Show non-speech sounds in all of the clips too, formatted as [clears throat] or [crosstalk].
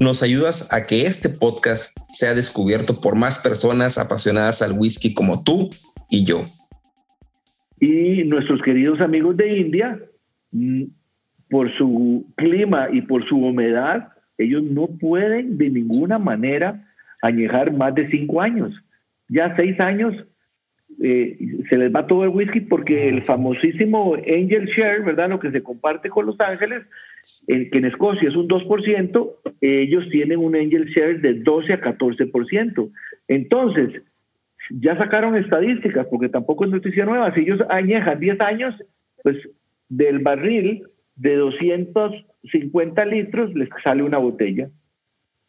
nos ayudas a que este podcast sea descubierto por más personas apasionadas al whisky como tú y yo. Y nuestros queridos amigos de India, mm, por su clima y por su humedad, ellos no pueden de ninguna manera añejar más de cinco años. Ya seis años eh, se les va todo el whisky porque el famosísimo Angel Share, ¿verdad? Lo que se comparte con Los Ángeles, que en Escocia es un 2%, ellos tienen un Angel Share de 12 a 14%. Entonces, ya sacaron estadísticas, porque tampoco es noticia nueva, si ellos añejan 10 años, pues del barril de 250 litros les sale una botella,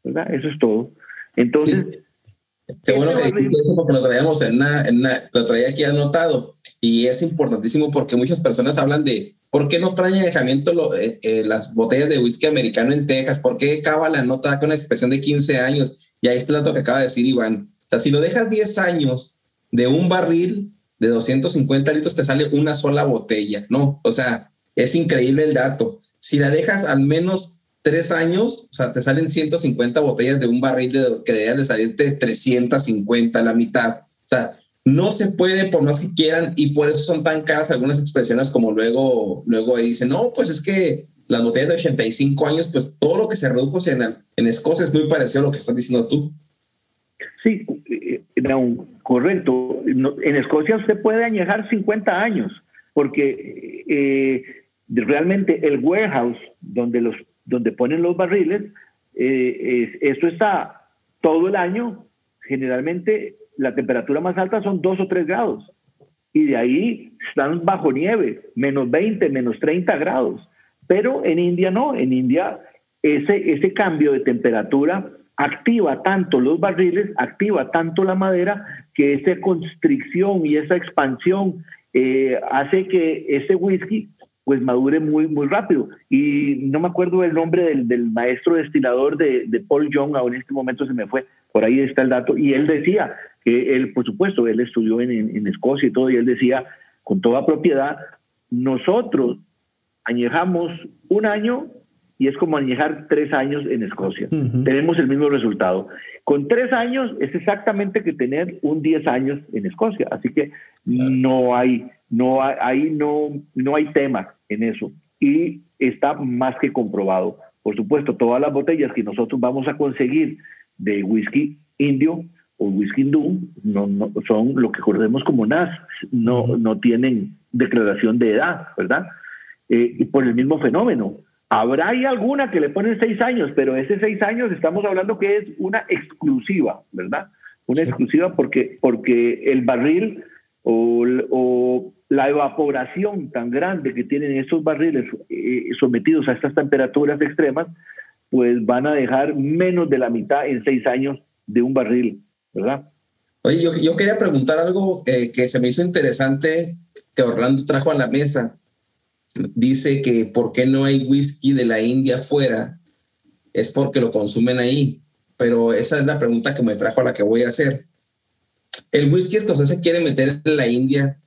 ¿verdad? Eso es todo. Entonces... Qué bueno que lo traíamos en una, en una, lo traía aquí anotado y es importantísimo porque muchas personas hablan de por qué nos traen alejamiento eh, eh, las botellas de whisky americano en Texas, por qué acaba la nota con una expresión de 15 años y ahí está dato que acaba de decir Iván. O sea, si lo dejas 10 años de un barril de 250 litros te sale una sola botella, ¿no? O sea, es increíble el dato. Si la dejas al menos tres años, o sea, te salen 150 botellas de un barril de, que deberían de salirte 350, la mitad. O sea, no se puede por más que quieran y por eso son tan caras algunas expresiones como luego, luego no, pues es que las botellas de 85 años, pues todo lo que se redujo en, en Escocia es muy parecido a lo que estás diciendo tú. Sí, eh, no, correcto. En Escocia usted puede añejar 50 años porque eh, realmente el warehouse donde los donde ponen los barriles, eh, esto está todo el año, generalmente la temperatura más alta son 2 o 3 grados, y de ahí están bajo nieve, menos 20, menos 30 grados. Pero en India no, en India ese, ese cambio de temperatura activa tanto los barriles, activa tanto la madera, que esa constricción y esa expansión eh, hace que ese whisky pues madure muy, muy rápido. Y no me acuerdo el nombre del, del maestro destilador de, de, Paul Young, ahora en este momento se me fue, por ahí está el dato, y él decía que él, por supuesto, él estudió en, en, Escocia y todo, y él decía con toda propiedad, nosotros añejamos un año y es como añejar tres años en Escocia. Tenemos el mismo resultado. Con tres años es exactamente que tener un diez años en Escocia. Así que no hay no hay, ahí no, no hay tema en eso. Y está más que comprobado. Por supuesto, todas las botellas que nosotros vamos a conseguir de whisky indio o whisky hindú no, no, son lo que conocemos como NAS, no, no tienen declaración de edad, ¿verdad? Eh, y por el mismo fenómeno. Habrá ahí alguna que le ponen seis años, pero ese seis años estamos hablando que es una exclusiva, ¿verdad? Una exclusiva porque, porque el barril o, o la evaporación tan grande que tienen estos barriles eh, sometidos a estas temperaturas extremas, pues van a dejar menos de la mitad en seis años de un barril, ¿verdad? Oye, yo, quería preguntar algo eh, que se me hizo interesante que Orlando trajo a la mesa. Dice que por qué no hay whisky de la India afuera, es porque lo consumen ahí. Pero esa es la pregunta que me trajo a la que voy a hacer. El whisky se quiere meter en la India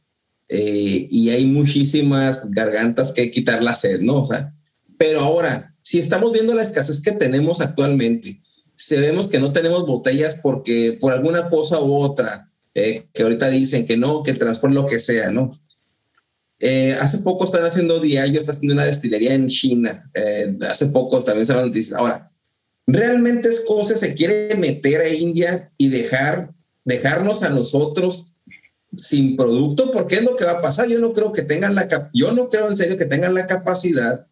eh, y hay muchísimas gargantas que quitar la sed, ¿no? O sea, pero ahora, si estamos viendo la escasez que tenemos actualmente, si vemos que no tenemos botellas porque por alguna cosa u otra, eh, que ahorita dicen que no, que transporte lo que sea, ¿no? Eh, hace poco están haciendo Diageo, está haciendo una destilería en China. hace poco también se noticias. Ahora, ¿realmente Escocia se quiere meter a India y dejar, dejarnos a nosotros sin producto, porque es lo que va a pasar. Yo no creo que tengan la, yo no creo en serio que tengan la capacidad,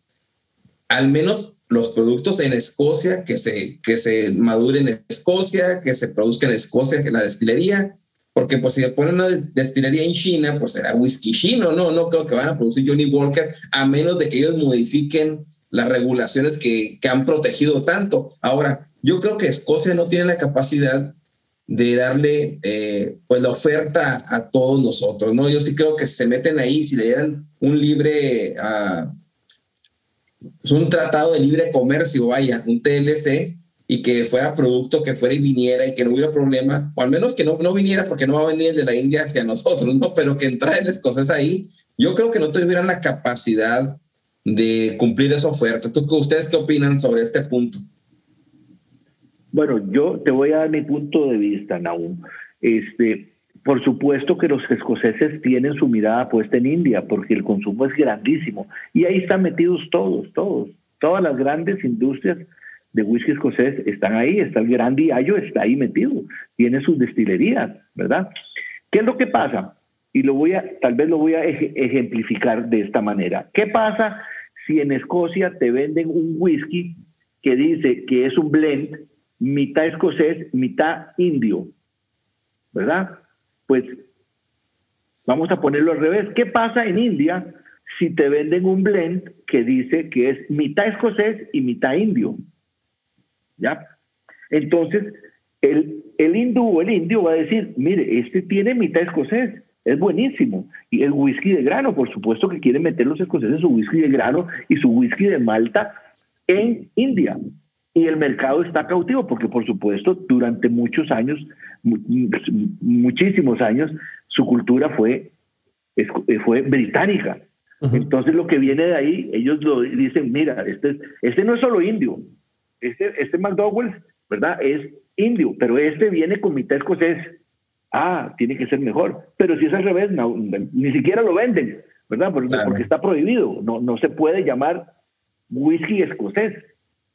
al menos los productos en Escocia, que se, que se maduren en Escocia, que se produzcan en Escocia, que la destilería, porque pues si ponen una destilería en China, pues será whisky chino, no, no creo que van a producir Johnny Walker, a menos de que ellos modifiquen las regulaciones que, que han protegido tanto. Ahora, yo creo que Escocia no tiene la capacidad de darle eh, pues la oferta a todos nosotros, ¿no? Yo sí creo que se meten ahí, si le dieran un libre, uh, un tratado de libre comercio, vaya, un TLC, y que fuera producto, que fuera y viniera y que no hubiera problema, o al menos que no, no viniera porque no va a venir de la India hacia nosotros, ¿no? Pero que entrara el escocés ahí, yo creo que no tuvieran la capacidad de cumplir esa oferta. ¿Tú, ¿Ustedes qué opinan sobre este punto? Bueno, yo te voy a dar mi punto de vista, Naum. Este, por supuesto que los escoceses tienen su mirada puesta en India, porque el consumo es grandísimo. Y ahí están metidos todos, todos. Todas las grandes industrias de whisky escocés están ahí. Está el Gran está ahí metido. Tiene sus destilerías, ¿verdad? ¿Qué es lo que pasa? Y lo voy a, tal vez lo voy a ejemplificar de esta manera. ¿Qué pasa si en Escocia te venden un whisky que dice que es un blend mitad escocés, mitad indio, ¿verdad? Pues vamos a ponerlo al revés. ¿Qué pasa en India si te venden un blend que dice que es mitad escocés y mitad indio? ¿Ya? Entonces, el, el hindú o el indio va a decir, mire, este tiene mitad escocés, es buenísimo. Y el whisky de grano, por supuesto que quieren meter los escoceses su whisky de grano y su whisky de malta en India y el mercado está cautivo porque por supuesto durante muchos años, muchísimos años, su cultura fue, eh, fue británica. Entonces lo que viene de ahí, ellos lo dicen, mira, este, este no es solo indio, este, este McDowell, ¿verdad? Es indio, pero este viene con mitad escocés. Ah, tiene que ser mejor. Pero si es al revés, ni siquiera lo venden, ¿verdad? Porque, porque está prohibido. No, no se puede llamar whisky escocés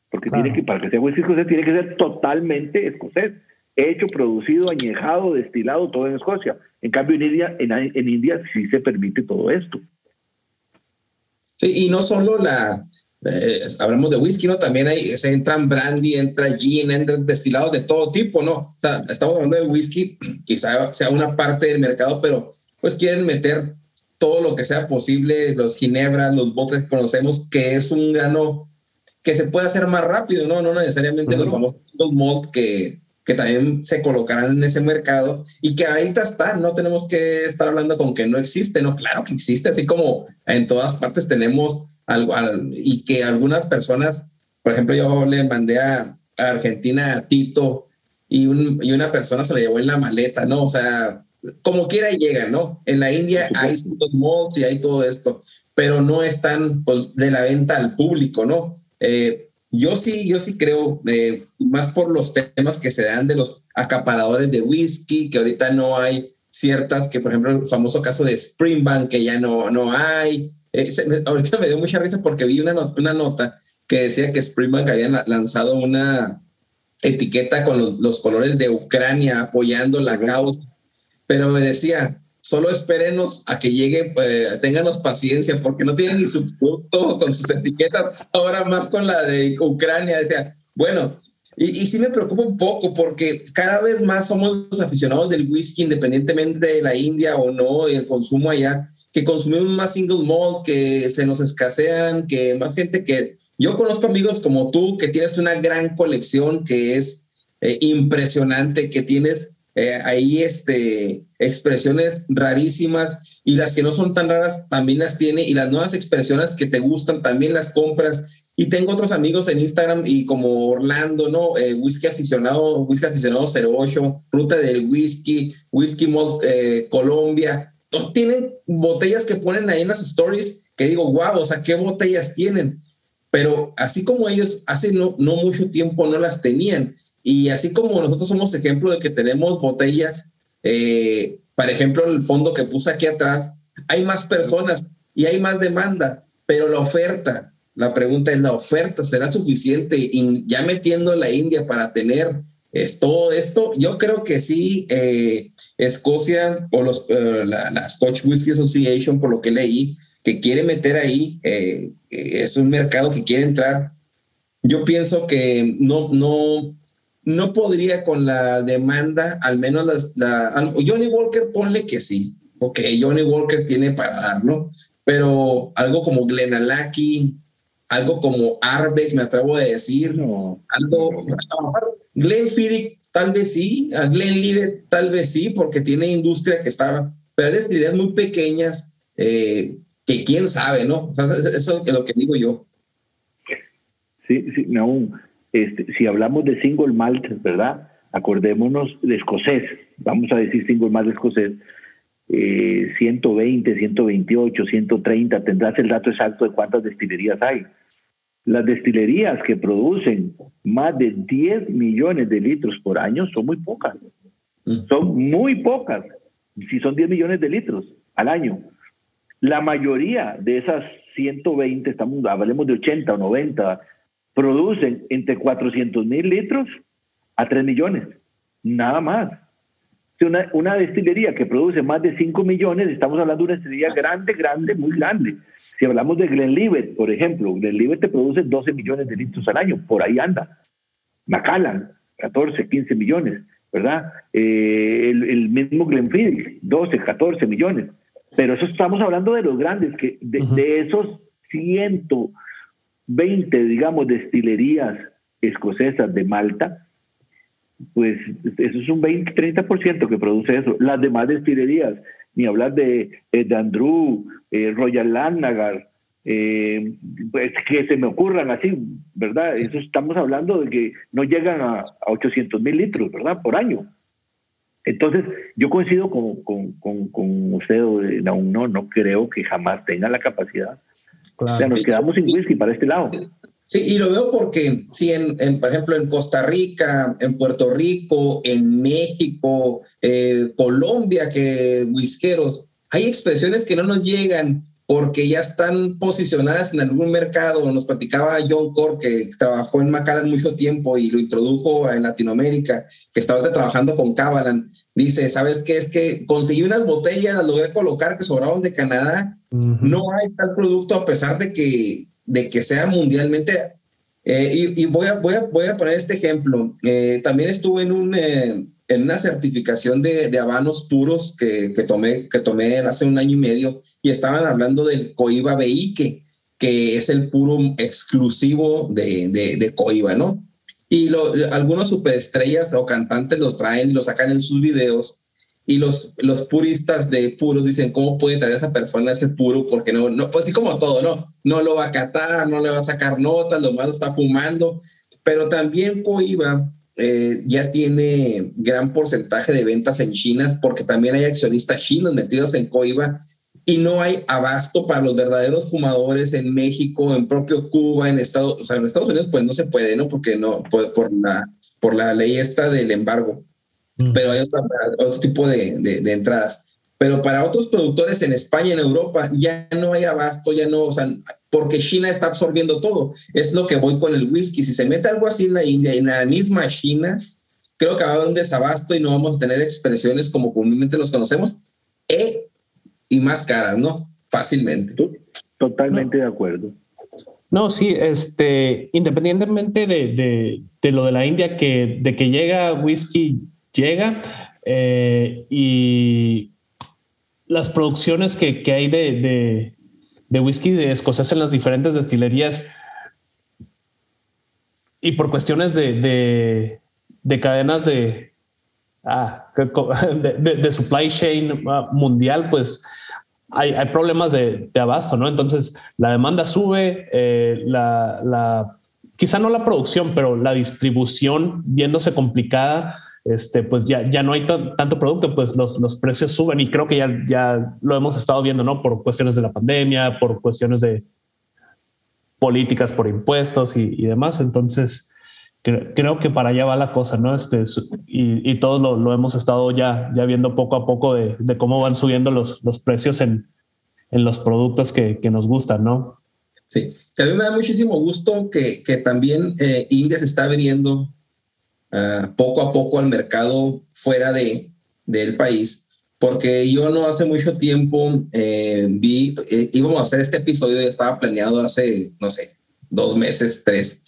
porque tiene que, para que sea whisky escocés, tiene que ser totalmente escocés, hecho, producido, añejado, destilado, todo en Escocia. En cambio, en India, en, India sí se permite todo esto. Sí, y no solo la, eh, hablamos de whisky, ¿no? También hay, se entran brandy, entra gin, entran destilados de todo tipo, ¿no? O sea, estamos hablando de whisky, [clears throat] quizá sea una parte del mercado, pero pues quieren meter todo lo que sea posible, los ginebras, los botes que conocemos, que es un grano que se puede hacer más rápido, ¿no? No necesariamente los famosos mod que, que también se colocarán en ese mercado y que ahorita están, no tenemos que estar hablando con que no existe, no, claro que existe, así como en todas partes tenemos algo, y que algunas personas, por ejemplo, yo le mandé a, Argentina a Tito y, y, una persona se la llevó en la maleta, ¿no? O sea, como quiera llega, ¿no? En la India hay ciertos mods y hay todo esto, pero no están pues, de la venta al público, ¿no? Eh, yo sí, yo sí creo, eh, más por los temas que se dan de los acaparadores de whisky, que ahorita no hay ciertas, que por ejemplo el famoso caso de Springbank, que ya no, no hay. Eh, ahorita me dio mucha risa porque vi una, una nota que decía que Springbank había lanzado una etiqueta con los, colores de Ucrania apoyando la causa, pero me decía, solo espérenos a que llegue, ténganos paciencia, porque no tienen ni su con sus etiquetas, ahora más con la de Ucrania. Decía, bueno, y, y, sí me preocupa un poco porque cada vez más somos los aficionados del whisky, independientemente de la India o no, el consumo allá, que consumimos más single malt, que se nos escasean, que más gente que... Yo conozco amigos como tú que tienes una gran colección que es eh, impresionante, que tienes eh, ahí este, expresiones rarísimas y las que no son tan raras también las tiene y las nuevas expresiones que te gustan también las compras. Y tengo otros amigos en Instagram y como Orlando, ¿no? Eh, whisky aficionado, whisky aficionado 08, Ruta del Whisky, Whisky Mod eh, Colombia. Tienen botellas que ponen ahí en las stories que digo, wow, o sea, ¿qué botellas tienen? Pero así como ellos hace no, no mucho tiempo no las tenían. Y así como nosotros somos ejemplo de que tenemos botellas, eh, por ejemplo, el fondo que puse aquí atrás, hay más personas y hay más demanda, pero la oferta, la pregunta es, ¿la oferta será suficiente? Y ya metiendo la India para tener es, todo esto, yo creo que sí, eh, Escocia o los, eh, la, Scotch Whisky Association, por lo que leí, que quiere meter ahí, eh, es un mercado que quiere entrar. Yo pienso que no, no, no podría con la demanda, al menos la, Johnny Walker, ponle que sí. Ok, Johnny Walker tiene para darlo, pero algo como Glenalaki, algo como Arbeck, me atrevo a decir, algo, Glenn Fiddick tal vez sí, a Glenn tal vez sí, porque tiene industria que está, pero hay destilerías muy pequeñas eh, que quién sabe, ¿no? eso es lo que digo yo. Sí, sí, no, este, si hablamos de single malt, ¿verdad? Acordémonos de escocés, vamos a decir single malt escocés, 120, 128, 130, tendrás el dato exacto de cuántas destilerías hay. Las destilerías que producen más de 10 millones de litros por año son muy pocas. Son muy pocas. Si son 10 millones de litros al año. La mayoría de esas 120, estamos, hablemos de 80 o 90, producen entre 400 mil litros a 3 millones. Nada más. Una, una destilería que produce más de 5 millones, estamos hablando de una destilería grande, grande, muy grande. Si hablamos de Glenlivet, por ejemplo, Glenlivet te produce 12 millones de litros al año, por ahí anda. Macallan, 14, 15 millones, ¿verdad? Eh, el, mismo Glenfiddich, 12, 14 millones. Pero eso estamos hablando de los grandes, que de, de esos 120, digamos, destilerías escocesas de Malta, pues eso es un 20-30% que produce eso. Las demás destilerías, ni hablar de, eh, de Andrew, eh, Royal Landnagar, eh, pues que se me ocurran así, ¿verdad? Eso estamos hablando de que no llegan a, 800 mil litros, ¿verdad? Por año. Entonces, yo coincido con, con, con, con usted, no, no, no creo que jamás tenga la capacidad. O sea, nos quedamos sin whisky para este lado. Sí, y lo veo porque, sí, en, por ejemplo, en Costa Rica, en Puerto Rico, en México, eh, Colombia, que whiskeros, hay expresiones que no nos llegan porque ya están posicionadas en algún mercado. Nos platicaba John Core, que trabajó en Macallan mucho tiempo y lo introdujo en Latinoamérica, que estaba trabajando con Cabalan. Dice, ¿sabes qué? Es que conseguí unas botellas, las logré colocar que sobraron de Canadá. No hay tal producto a pesar de que de que sea mundialmente. Eh, y, voy, a, voy, a, voy a poner este ejemplo. Eh, también estuve en, un, eh, en una certificación de, de habanos puros que, que, tomé, que tomé hace un año y medio y estaban hablando del Coiba Beique, que es el puro exclusivo de, de, Coiba, ¿no? Y lo, algunos superestrellas o cantantes los traen, los sacan en sus videos y los, los puristas de puros dicen, ¿cómo puede traer a esa persona ese puro? Porque no, no, pues así como todo, ¿no? No lo va a catar, no le va a sacar notas, lo malo está fumando, pero también Coiba eh, ya tiene gran porcentaje de ventas en China, porque también hay accionistas chinos metidos en Coiba y no hay abasto para los verdaderos fumadores en México, en propio Cuba, en Estados, o sea, en Estados Unidos pues no se puede, ¿no? Porque no, por, por la, por la ley esta del embargo pero hay otro, tipo de, de, entradas. Pero para otros productores en España, en Europa, ya no hay abasto, ya no, o sea, porque China está absorbiendo todo. Es lo que voy con el whisky. Si se mete algo así en la India, en la misma China, creo que va a haber un desabasto y no vamos a tener expresiones como comúnmente los conocemos, e, y más caras, ¿no? Fácilmente. Totalmente de acuerdo. No, sí, este, independientemente de, de, de, lo de la India, que de que llega whisky llega eh, y las producciones que, que hay de, de, whisky de escocés en las diferentes destilerías y por cuestiones de, de cadenas de, ah, [laughs] de, supply chain ah, mundial, pues hay, problemas de, abasto, ¿no? Entonces la demanda sube, eh, la, quizá no la producción, pero la distribución viéndose complicada este, pues ya, ya no hay tanto producto, pues los, los precios suben y creo que ya, ya lo hemos estado viendo, ¿no? Por cuestiones de la pandemia, por cuestiones de políticas por impuestos y, y demás. Entonces, creo que para allá va la cosa, ¿no? Este, y, y todos lo, lo, hemos estado ya, ya viendo poco a poco de, de cómo van subiendo los, los precios en, en los productos que, que, nos gustan, ¿no? Sí, a mí me da muchísimo gusto que, que también eh, India se está abriendo Ah, poco a poco al mercado fuera de, del país, porque yo no hace mucho tiempo eh, vi, eh, íbamos a hacer este episodio, ya estaba planeado hace, no sé, dos meses, tres,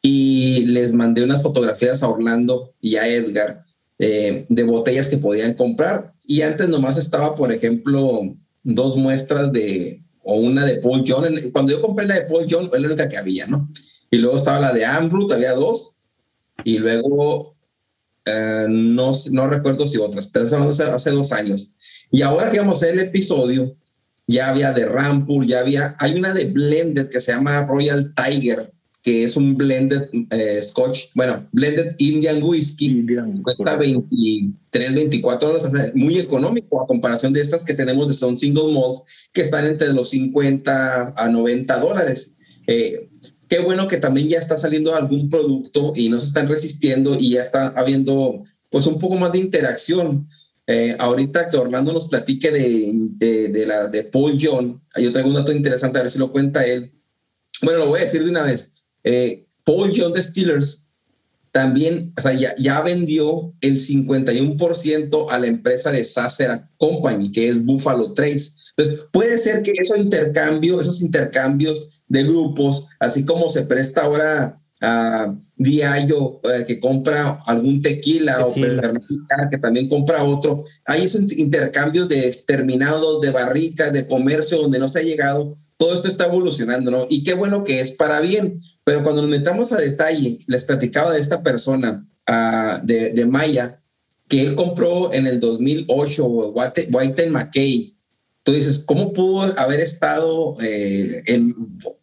y les mandé unas fotografías a Orlando y a Edgar eh, de botellas que podían comprar. Y antes nomás estaba, por ejemplo, dos muestras de, o una de Paul John. Cuando yo compré la de Paul John, fue la única que había, ¿no? Y luego estaba la de Ambrut, había dos. Y luego, eh, no, no recuerdo si otras, pero hace, hace dos años. Y ahora que vamos a hacer el episodio, ya había de Rampur, ya había, hay una de Blended que se llama Royal Tiger, que es un blended eh, Scotch, bueno, blended Indian Whiskey, cuesta 23, 24 dólares, muy económico a comparación de estas que tenemos de son single malt, que están entre los 50 a 90 dólares. Eh, qué bueno que también ya está saliendo algún producto y no se están resistiendo y ya está habiendo pues un poco más de interacción. Eh, ahorita que Orlando nos platique de, de, de, la de Paul John, yo traigo un dato interesante, a ver si lo cuenta él. Bueno, lo voy a decir de una vez. Eh, Paul John de Steelers también, o sea, ya, ya vendió el 51% a la empresa de Sasser Company, que es Buffalo Trace. Entonces, puede ser que esos intercambios, esos intercambios de grupos, así como se presta ahora a Diallo eh, que compra algún tequila, o que también compra otro. Hay esos intercambios de terminados, de barricas, de comercio donde no se ha llegado. Todo esto está evolucionando, ¿no? Y qué bueno que es para bien. Pero cuando nos metamos a detalle, les platicaba de esta persona uh, de, de, Maya, que él compró en el 2008 White McKay tú dices, ¿cómo pudo haber estado eh,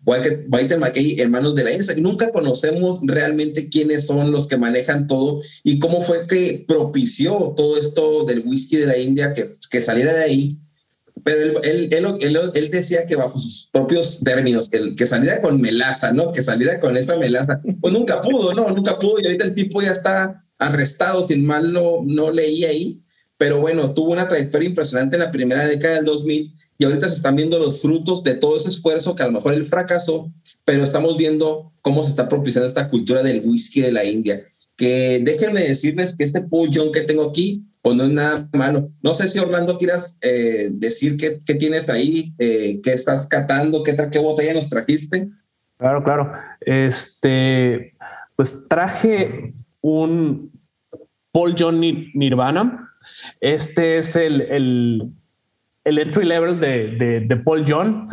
White McKay en manos de la India? Nunca conocemos realmente quiénes son los que manejan todo y cómo fue que propició todo esto del whisky de la India que, que saliera de ahí. Pero él, él, él, él, decía que bajo sus propios términos, que, que saliera con melaza, ¿no? Que saliera con esa melaza. Pues nunca pudo, ¿no? Nunca pudo y ahorita el tipo ya está arrestado, sin mal no, no leí ahí pero bueno, tuvo una trayectoria impresionante en la primera década del 2000 y ahorita se están viendo los frutos de todo ese esfuerzo que a lo mejor él fracasó, pero estamos viendo cómo se está propiciando esta cultura del whisky de la India. Que déjenme decirles que este Paul John que tengo aquí, pues no es nada malo. No sé si Orlando quieras eh, decir qué, qué, tienes ahí, eh, qué estás catando, qué, qué botella nos trajiste. Claro, claro. Este, pues traje un Paul John Nirvana este es el, el, el entry level de, de, Paul John.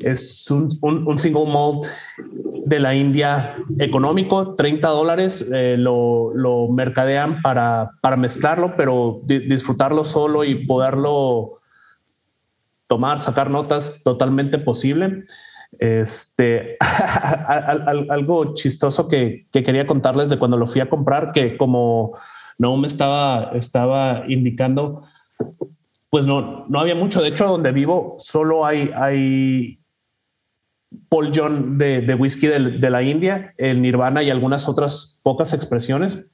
Es un, un, single malt de la India económico, 30 dólares. Eh, lo, lo, mercadean para, para mezclarlo, pero disfrutarlo solo y poderlo tomar, sacar notas totalmente posible. Este, [laughs] algo chistoso que, que, quería contarles de cuando lo fui a comprar, que como no me estaba, estaba indicando, pues no, no había mucho. De hecho, donde vivo solo hay, hay Paul John de, de whisky de, la India, el Nirvana y algunas otras pocas expresiones.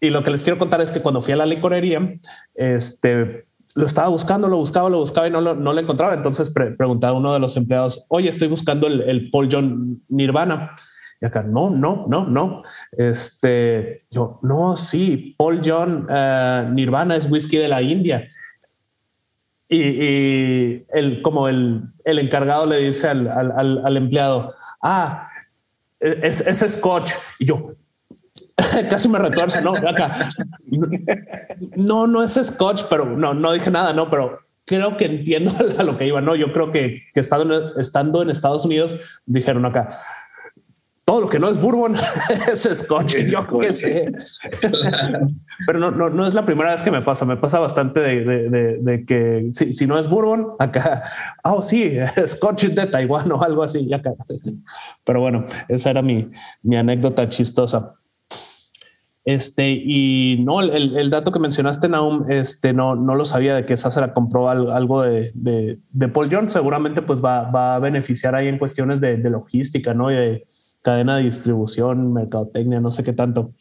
Y lo que les quiero contar es que cuando fui a la licorería, este, lo estaba buscando, lo buscaba, lo buscaba y no lo, no lo encontraba. Entonces preguntaba a uno de los empleados, oye, estoy buscando el, el Paul John Nirvana. Acá, no, no, no, no. Este, yo, no, sí, Paul John uh, Nirvana es whisky de la India. Y, y el, como el, el, encargado le dice al, al, empleado, ah, es, es, scotch. Y yo, [laughs] casi me retuerce, no, acá. No, no es scotch, pero no, no dije nada, no, pero creo que entiendo [laughs] a lo que iba. No, yo creo que, que estando, estando en Estados Unidos, dijeron acá, todo lo que no es bourbon [laughs] es scotch. Yo qué sé. [laughs] Pero no, no, no, es la primera vez que me pasa. Me pasa bastante de, de, de, que si, si, no es bourbon, acá, [laughs] oh sí, scotch de Taiwán o algo así. Acá. Pero bueno, esa era mi, mi anécdota chistosa. Este, y no, el, el, dato que mencionaste, Naum, este, no, no lo sabía de que Sasera compró algo de, de, de, Paul John. Seguramente pues va, va, a beneficiar ahí en cuestiones de, logística, ¿no? Y de, cadena de distribución, mercadotecnia, no sé qué tanto.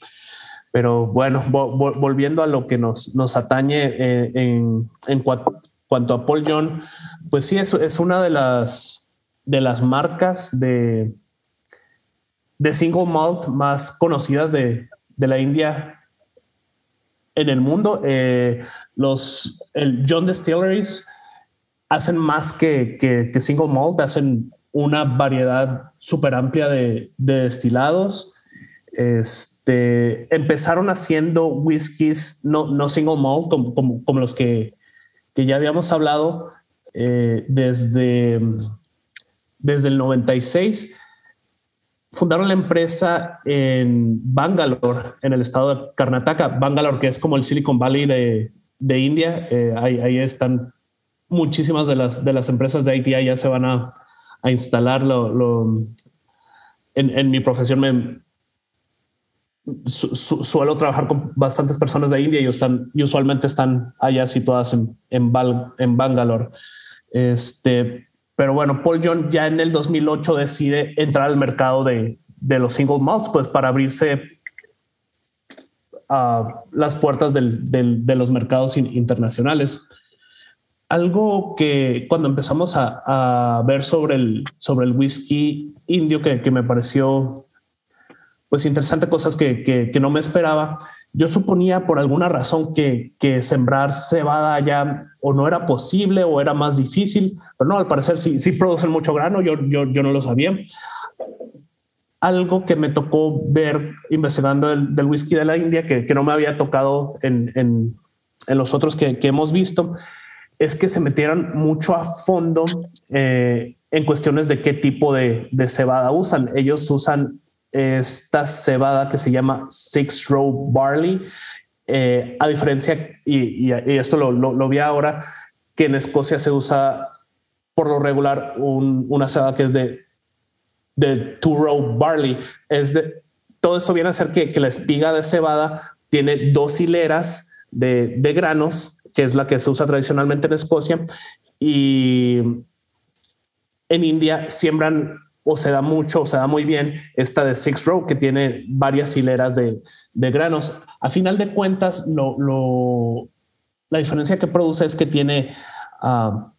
Pero bueno, volviendo a lo que nos, nos atañe eh, en, en cuanto a Paul John, pues sí, es, es una de las, de las marcas de, de single malt más conocidas de, de la India en el mundo. Eh, los el John Distilleries hacen más que, que, single malt, hacen una variedad súper amplia de, destilados. Este, empezaron haciendo whiskies no, no single malt como, como, los que, que, ya habíamos hablado eh, desde, desde el 96 fundaron la empresa en Bangalore, en el estado de Karnataka. Bangalore, que es como el Silicon Valley de, de India. Eh, ahí, ahí, están muchísimas de las, de las empresas de ITI ya se van a, a instalar. Lo, en, en, mi profesión me, suelo trabajar con bastantes personas de India y, están, y usualmente están allá situadas en, en, en Bangalore. Este, pero bueno, Paul John ya en el 2008 decide entrar al mercado de, de los single malts, pues para abrirse a las puertas del, del, de los mercados internacionales. Algo que cuando empezamos a, a, ver sobre el, sobre el whisky indio que, que me pareció pues interesante, cosas que, que, que no me esperaba, yo suponía por alguna razón que, que, sembrar cebada ya o no era posible o era más difícil, pero no, al parecer sí, sí producen mucho grano, yo, yo, yo no lo sabía. Algo que me tocó ver investigando el, del whisky de la India, que, no me había tocado en, en, en los otros que, hemos visto, es que se metieran mucho a fondo eh, en cuestiones de qué tipo de, cebada usan. Ellos usan esta cebada que se llama Six Row Barley, eh, a diferencia, y, esto lo, vi ahora, que en Escocia se usa por lo regular una cebada que es de, de Two Row Barley. Es de, todo esto viene a ser que, la espiga de cebada tiene dos hileras de, de granos, que es la que se usa tradicionalmente en Escocia, y en India siembran o se da mucho o se da muy bien esta de Six Row que tiene varias hileras de, granos. A final de cuentas, lo, la diferencia que produce es que tiene ah,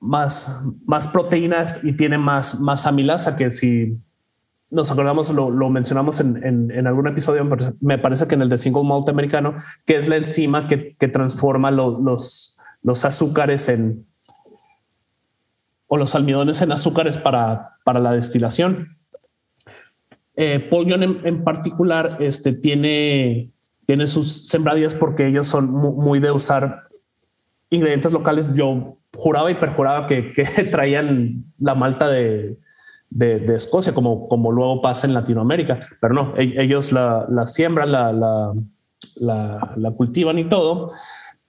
más, más proteínas y tiene más, más amilasa que si nos acordamos, lo, mencionamos en, algún episodio, me parece que en el de single malt americano, que es la enzima que, transforma los, azúcares en, o los almidones en azúcares para, para la destilación. Eh, Paul John en, particular este, tiene, tiene sus sembradías porque ellos son muy, de usar ingredientes locales. Yo juraba y perjuraba que [laughs] traían la malta de, de, Escocia, como, como luego pasa en Latinoamérica, pero no, e, ellos la, la siembran, la, la, la, cultivan y todo.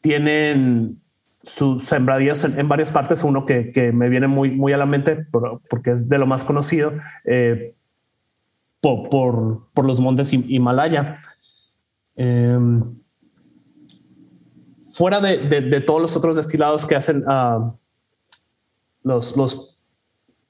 Tienen sus sembradías en, varias partes, uno que, que, me viene muy, muy a la mente porque es de lo más conocido eh, por, por, por, los montes Himalaya. Em, fuera de, de, todos los otros destilados que hacen uh, los, los,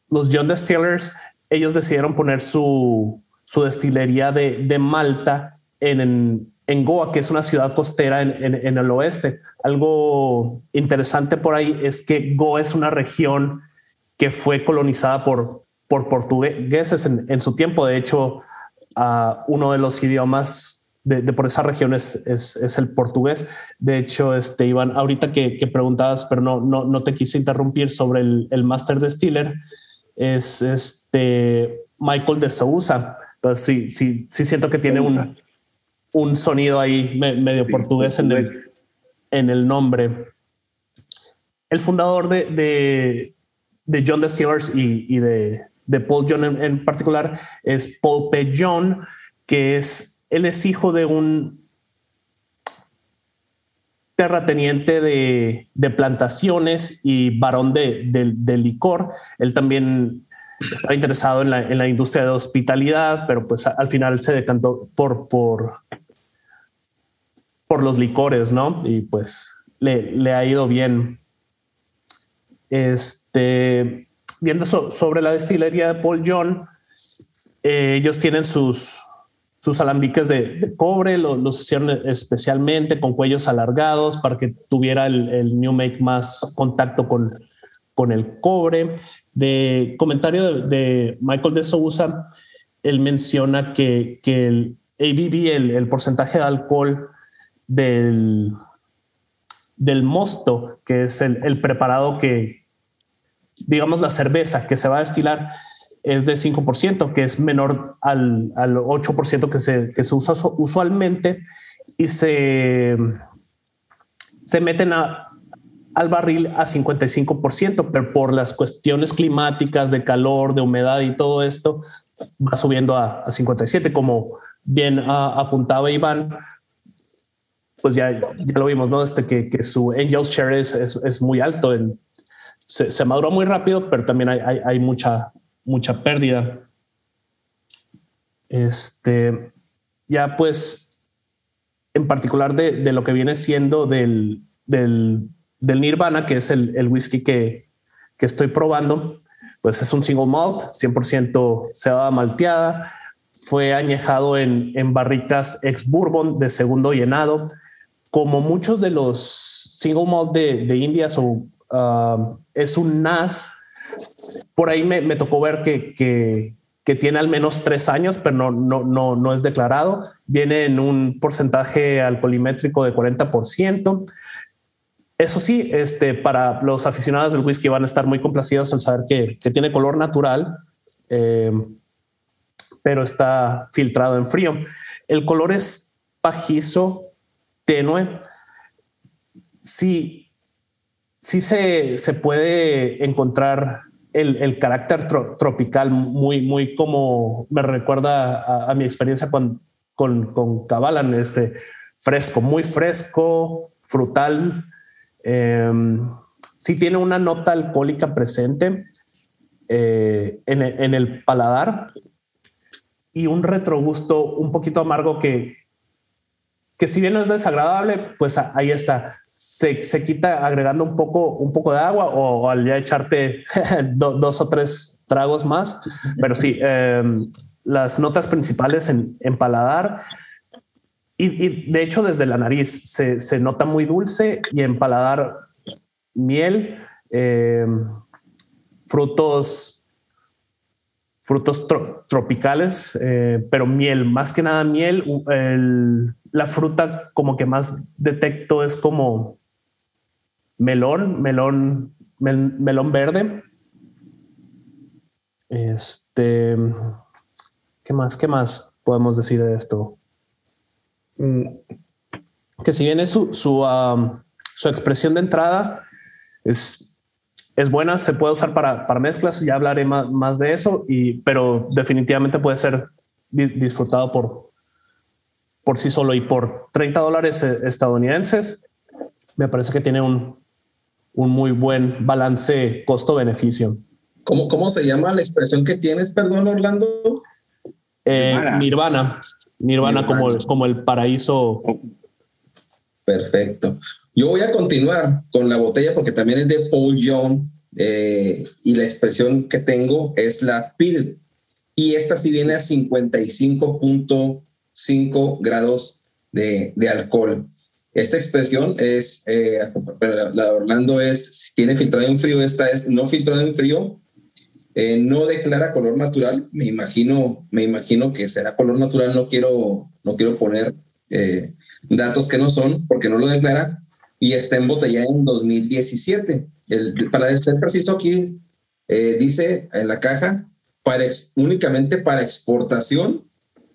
los John Distillers, ellos decidieron poner su, su destilería de, de Malta en, en Goa, que es una ciudad costera en, el oeste. Algo interesante por ahí es que Goa es una región que fue colonizada por, por portugueses en, su tiempo. De hecho, uh, uno de los idiomas de, por esa región es, es, el portugués. De hecho, este, Iván, ahorita que, preguntabas, pero no, no, no, te quise interrumpir sobre el, el Master Distiller, es este Michael de Sousa. Entonces, sí, sí, sí siento que tiene un un sonido ahí medio portugués en el, en el nombre. El fundador de, de, John the Sears y, de, de, Paul John en, particular es Paul P. John, que es, él es hijo de un terrateniente de, plantaciones y varón de, licor. Él también estaba interesado en la, industria de hospitalidad, pero pues al final se decantó por los licores, ¿no? Y pues le, ha ido bien. Este, viendo sobre la destilería de Paul John, eh, ellos tienen sus, sus alambiques de, cobre, los hicieron especialmente con cuellos alargados para que tuviera el, New Make más contacto con, con el cobre. De comentario de, Michael de Sousa, él menciona que, el ABV, el, el porcentaje de alcohol del, del mosto, que es el, preparado que, digamos, la cerveza que se va a destilar es de 5%, que es menor al, al 8% que se, que se usa usualmente y se, se meten a, al barril a 55%, pero por las cuestiones climáticas de calor, de humedad y todo esto, va subiendo a, a 57, como bien apuntaba Iván, pues ya, ya lo vimos, ¿no? Este que, que su angel share es, es, muy alto, en, se, se, maduró muy rápido, pero también hay, hay, hay, mucha, mucha pérdida. Este, ya pues, en particular de, de lo que viene siendo del, del, del Nirvana, que es el, el whisky que, que estoy probando, pues es un single malt, 100% cebada malteada, fue añejado en, en barricas ex bourbon de segundo llenado. Como muchos de los single malt de, de Indias o uh, es un NAS, por ahí me, tocó ver que, que, que, tiene al menos tres años, pero no, no, no, no es declarado. Viene en un porcentaje alcoholimétrico de 40%. Eso sí, este, para los aficionados del whisky van a estar muy complacidos al saber que, que tiene color natural, eh, pero está filtrado en frío. El color es pajizo, tenue. Sí, sí se, se puede encontrar el, carácter tropical muy, muy como me recuerda a, mi experiencia con, con, con este fresco, muy fresco, frutal eh, sí tiene una nota alcohólica presente eh, en, en, el paladar y un retrogusto un poquito amargo que, que si bien no es desagradable, pues ahí está. Se, se quita agregando un poco, un poco de agua o, al ya echarte [laughs] do, dos o tres tragos más. Pero sí, eh, las notas principales en, en paladar y, de hecho, desde la nariz se, se, nota muy dulce y en paladar miel, eh, frutos, frutos tropicales, eh, pero miel, más que nada miel. El, la fruta como que más detecto es como melón, melón, mel, melón verde. Este, ¿qué más? ¿Qué más podemos decir de esto? Mm, que si bien es su, su, su expresión de entrada es, es buena, se puede usar para, para mezclas, ya hablaré más, más, de eso, y, pero definitivamente puede ser disfrutado por, por sí solo y por 30 dólares eh, estadounidenses. Me parece que tiene un, un muy buen balance costo-beneficio. ¿Cómo, ¿Cómo se llama la expresión que tienes, perdón, Orlando? Eh, Nirvana. Nirvana, como, como el paraíso. Perfecto. Yo voy a continuar con la botella porque también es de Paul Young eh, y la expresión que tengo es la PID. Y esta sí viene a 55.5 grados de, de, alcohol. Esta expresión es, eh, la de Orlando es, si tiene filtrado en frío, esta es no filtrado en frío, eh, no declara color natural, me imagino, me imagino que será color natural, no quiero, no quiero poner eh, datos que no son, porque no lo declara, y está embotellada en 2017. El, para ser preciso aquí, eh, dice en la caja, para únicamente para exportación,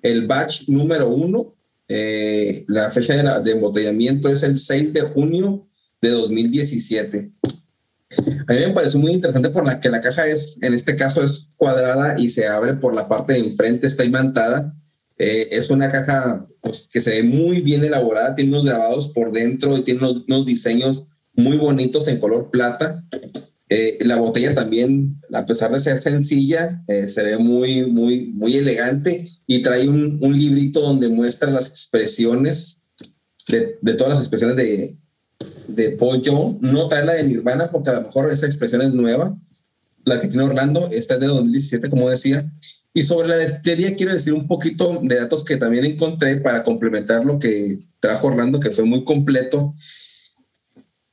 el batch número uno, eh, la fecha de, la, de embotellamiento es el 6 de junio de 2017. A mí me pareció muy interesante por la caja es, en este caso, es cuadrada y se abre por la parte de enfrente, está imantada. Eh, es una caja pues, que se ve muy bien elaborada, tiene unos grabados por dentro y tiene unos diseños muy bonitos en color plata. Eh, la botella también, a pesar de ser sencilla, eh, se ve muy, muy, muy elegante y trae un, un librito donde muestra las expresiones de, de todas las expresiones de, de Paul Young, no trae la de Nirvana porque a lo mejor esa expresión es nueva. La que tiene Orlando, esta es de 2017, como decía. Y sobre la destilería quiero decir un poquito de datos que también encontré para complementar lo que trajo Orlando, que fue muy completo.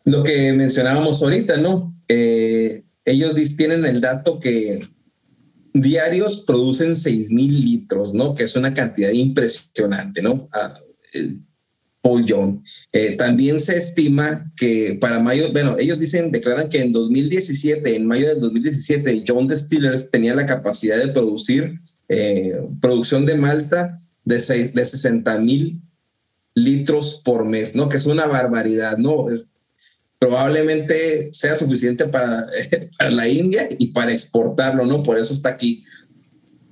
Lo que mencionábamos ahorita, ¿no? Eh, ellos tienen el dato que diarios producen 6 mil litros, ¿no? Que es una cantidad impresionante, ¿no? Ah, Paul Young. Eh, también se estima que para mayo, bueno, ellos dicen, declaran que en 2017, en mayo del 2017, John Distillers tenía la capacidad de producir eh, producción de malta de, de 60 mil litros por mes, ¿no? Que es una barbaridad, ¿no? Probablemente sea suficiente para, [laughs] para la India y para exportarlo, ¿no? Por eso está aquí.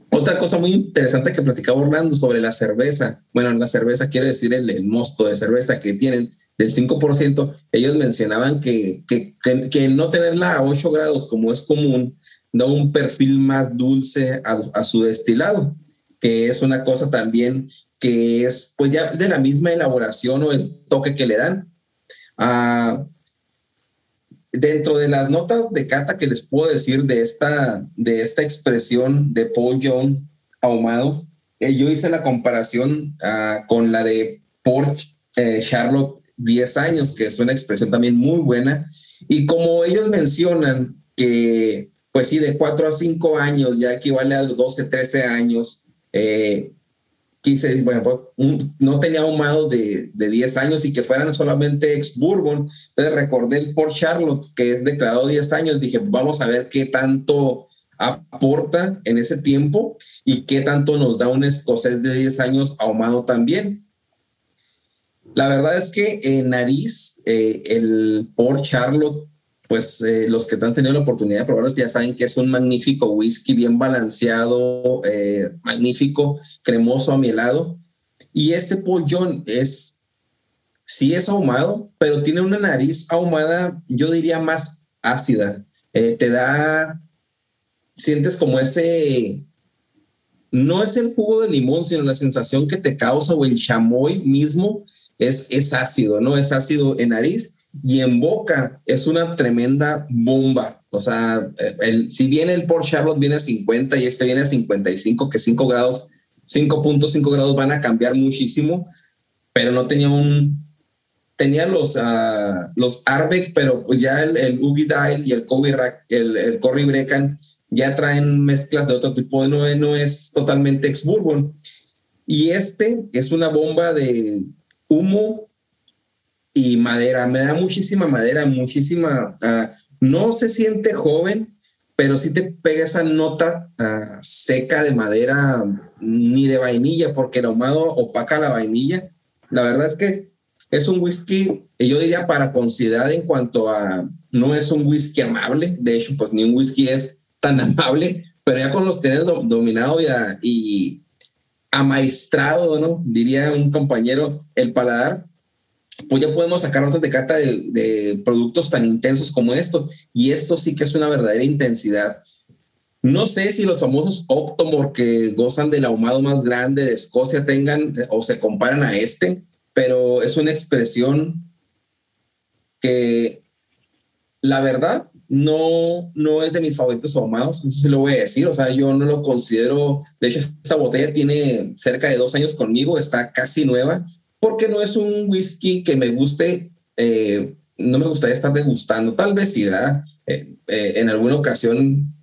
Otra cosa muy interesante que platicaba Orlando sobre la cerveza, bueno, la cerveza quiere decir el, mosto de cerveza que tienen del 5%, ellos mencionaban que, que, que, no tenerla a 8 grados como es común da un perfil más dulce a, su destilado, que es una cosa también que es pues ya de la misma elaboración o el toque que le dan. Ah, dentro de las notas de cata que les puedo decir de esta, de esta expresión de Paul Young ahumado, eh, yo hice la comparación ah, con la de Port eh, Charlotte 10 años, que es una expresión también muy buena. Y como ellos mencionan que, pues sí, de 4 a 5 años ya equivale a 12, 13 años, eh, quise, bueno, pues, no tenía ahumados de, de 10 años y que fueran solamente ex Bourbon. Entonces recordé el Port Charlotte, que es declarado 10 años. Dije, vamos a ver qué tanto aporta en ese tiempo y qué tanto nos da un escocés de 10 años ahumado también. La verdad es que en nariz, eh, el Port Charlotte pues eh, los que han tenido la oportunidad de probarlos ya saben que es un magnífico whisky, bien balanceado, eh, magnífico, cremoso, amielado. Y este Paul es, sí es ahumado, pero tiene una nariz ahumada, yo diría más ácida. Eh, te da, sientes como ese, no es el jugo de limón, sino la sensación que te causa o el chamoy mismo es, es ácido, ¿no? Es ácido en nariz y en boca es una tremenda bomba. O sea, si bien el Port Charlotte viene a 50 y este viene a 55, que 5 grados, 5.5 grados van a cambiar muchísimo, pero no tenía un, tenía los, uh, los Arbeck, pero pues ya el, el Ubi Dial y el Kobe el, el Corry Brecan ya traen mezclas de otro tipo, no, no es totalmente ex Bourbon. Y este es una bomba de humo y madera, me da muchísima madera, muchísima, ah, no se siente joven, pero sí te pega esa nota ah, seca de madera, ni de vainilla, porque el ahumado opaca la vainilla. La verdad es que es un whisky, yo diría para considerar en cuanto a, no es un whisky amable, de hecho, pues ni un whisky es tan [laughs] amable, pero ya con los tienes dominado ya, y amaestrado, ¿no? Diría un compañero, el paladar, pues ya podemos sacar notas de cata de, productos tan intensos como esto. Y esto sí que es una verdadera intensidad. No sé si los famosos Octomor que gozan del ahumado más grande de Escocia tengan o se comparan a este, pero es una expresión que la verdad no, no es de mis favoritos ahumados, eso sí lo voy a decir, o sea, yo no lo considero, de hecho esta botella tiene cerca de dos años conmigo, está casi nueva, porque no es un whisky que me guste, eh, no me gustaría estar degustando, tal vez sí, ¿verdad? Eh, eh, en alguna ocasión,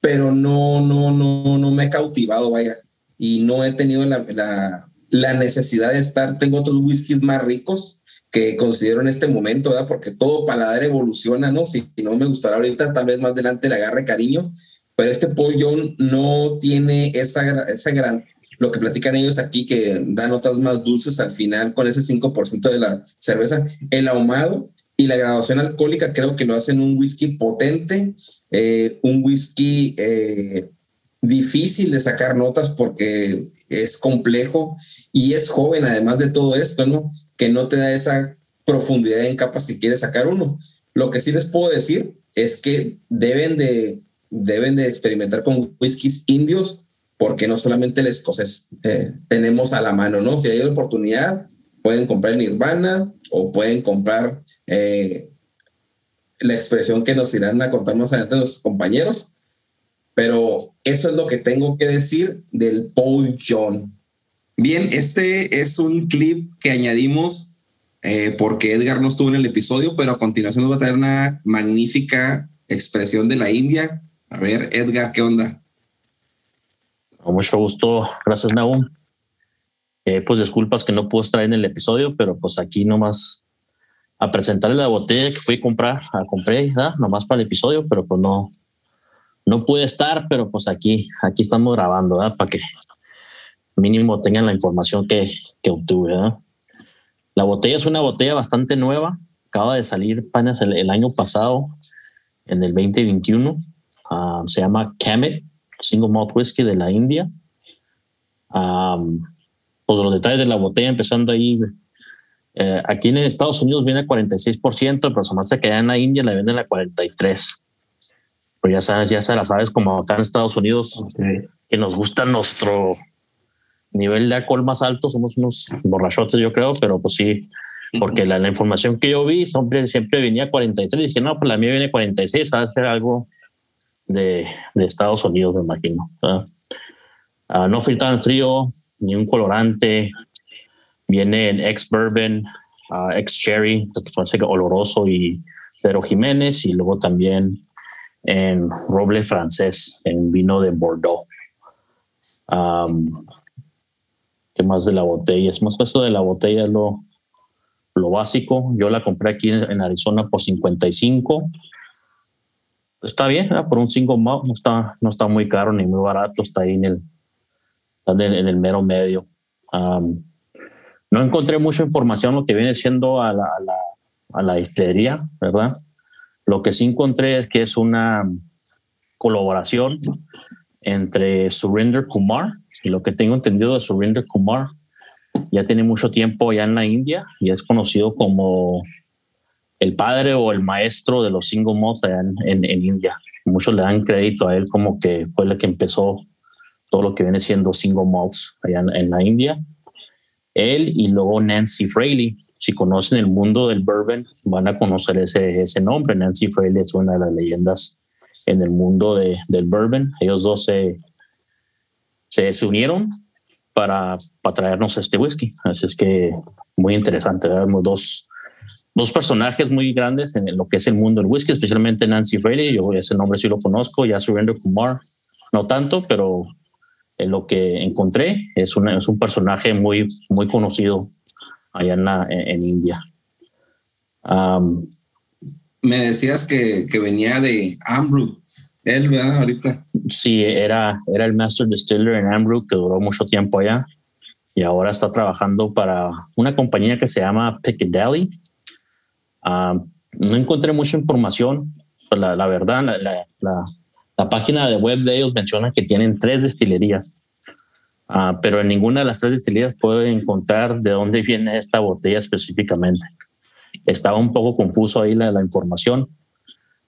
pero no, no, no, no me ha cautivado, vaya, y no he tenido la, la, necesidad de estar, tengo otros whiskies más ricos que considero en este momento, ¿verdad? Porque todo paladar evoluciona, ¿no? Si no me gustará ahorita, tal vez más adelante le agarre cariño, pero este Paul no tiene esa, esa gran lo que platican ellos aquí, que da notas más dulces al final con ese 5% de la cerveza. El ahumado y la graduación alcohólica creo que lo hacen un whisky potente, eh, un whisky eh, difícil de sacar notas porque es complejo y es joven además de todo esto, ¿no? Que no te da esa profundidad en capas que quiere sacar uno. Lo que sí les puedo decir es que deben de, deben de experimentar con whiskies indios porque no solamente el escocés eh, tenemos a la mano, ¿no? Si hay la oportunidad, pueden comprar Nirvana o pueden comprar eh, la expresión que nos irán a contar más adelante los compañeros. Pero eso es lo que tengo que decir del Paul John. Bien, este es un clip que añadimos eh, porque Edgar no estuvo en el episodio, pero a continuación nos va a traer una magnífica expresión de la India. A ver, Edgar, ¿qué onda? Con mucho gusto. Gracias, Nahum. Eh, pues disculpas que no puedo estar en el episodio, pero pues aquí nomás a presentarle la botella que fui a comprar, a compré, nomás para el episodio, pero pues no, no pude estar, pero pues aquí, aquí estamos grabando. Para que mínimo tengan la información que, obtuve. La botella es una botella bastante nueva, acaba de salir apenas el, año pasado, en el 2021. Ah, se llama Kamet, Single Malt Whiskey de la India. Um, pues los detalles de la botella, empezando ahí. Eh, aquí en Estados Unidos viene a 46%, pero se que allá en la India la venden a 43%. Pues ya sabes, ya se la sabes, como acá en Estados Unidos, que nos gusta nuestro nivel de alcohol más alto, somos unos borrachotes, yo creo, pero pues sí, porque la, información que yo vi siempre, siempre venía 43. Dije, no, pues la mía viene 46, va a ser algo de, de Estados Unidos, me imagino. Uh, no filtra en frío, ni un colorante. Viene en ex bourbon, uh, ex cherry, que puede ser oloroso y Pedro Jiménez, y luego también en roble francés, en vino de Bordeaux. Um, ¿Qué más de la botella? Es más eso de la botella, lo, lo básico. Yo la compré aquí en, Arizona por 55. Está bien, por un single malt no está, no está muy caro ni muy barato, está ahí en el, en el mero medio. no encontré mucha información lo que viene siendo a la, a la, a la distillería, ¿verdad? Lo que sí encontré es que es una colaboración entre Surinder Kumar y lo que tengo entendido de Surinder Kumar ya tiene mucho tiempo ya en la India y es conocido como el padre o el maestro de los single malts allá en, en, India. Muchos le dan crédito a él como que fue el que empezó todo lo que viene siendo single malts allá en, la India. Él y luego Nancy Fraley. Si conocen el mundo del bourbon, van a conocer ese, ese nombre. Nancy Fraley es una de las leyendas en el mundo de, del bourbon. Ellos dos se, se unieron para, para traernos este whisky. Así es que muy interesante. Vemos dos, dos personajes muy grandes en lo que es el mundo del whisky, especialmente Nancy Fraley. Yo ese nombre sí lo conozco, ya Surrender Kumar, no tanto, pero en lo que encontré es, una, es un personaje muy, muy conocido allá en, en, India. Me decías que, que venía de Ambrew. Él, ¿verdad? Ahorita. Sí, era, era el Master Distiller en Ambrew, que duró mucho tiempo allá. Y ahora está trabajando para una compañía que se llama Piccadilly. Ah, no encontré mucha información. La, verdad, la, página de web de ellos menciona que tienen tres destilerías. Uh, pero en ninguna de las tres destilerías puedo encontrar de dónde viene esta botella específicamente. Estaba un poco confuso ahí la, información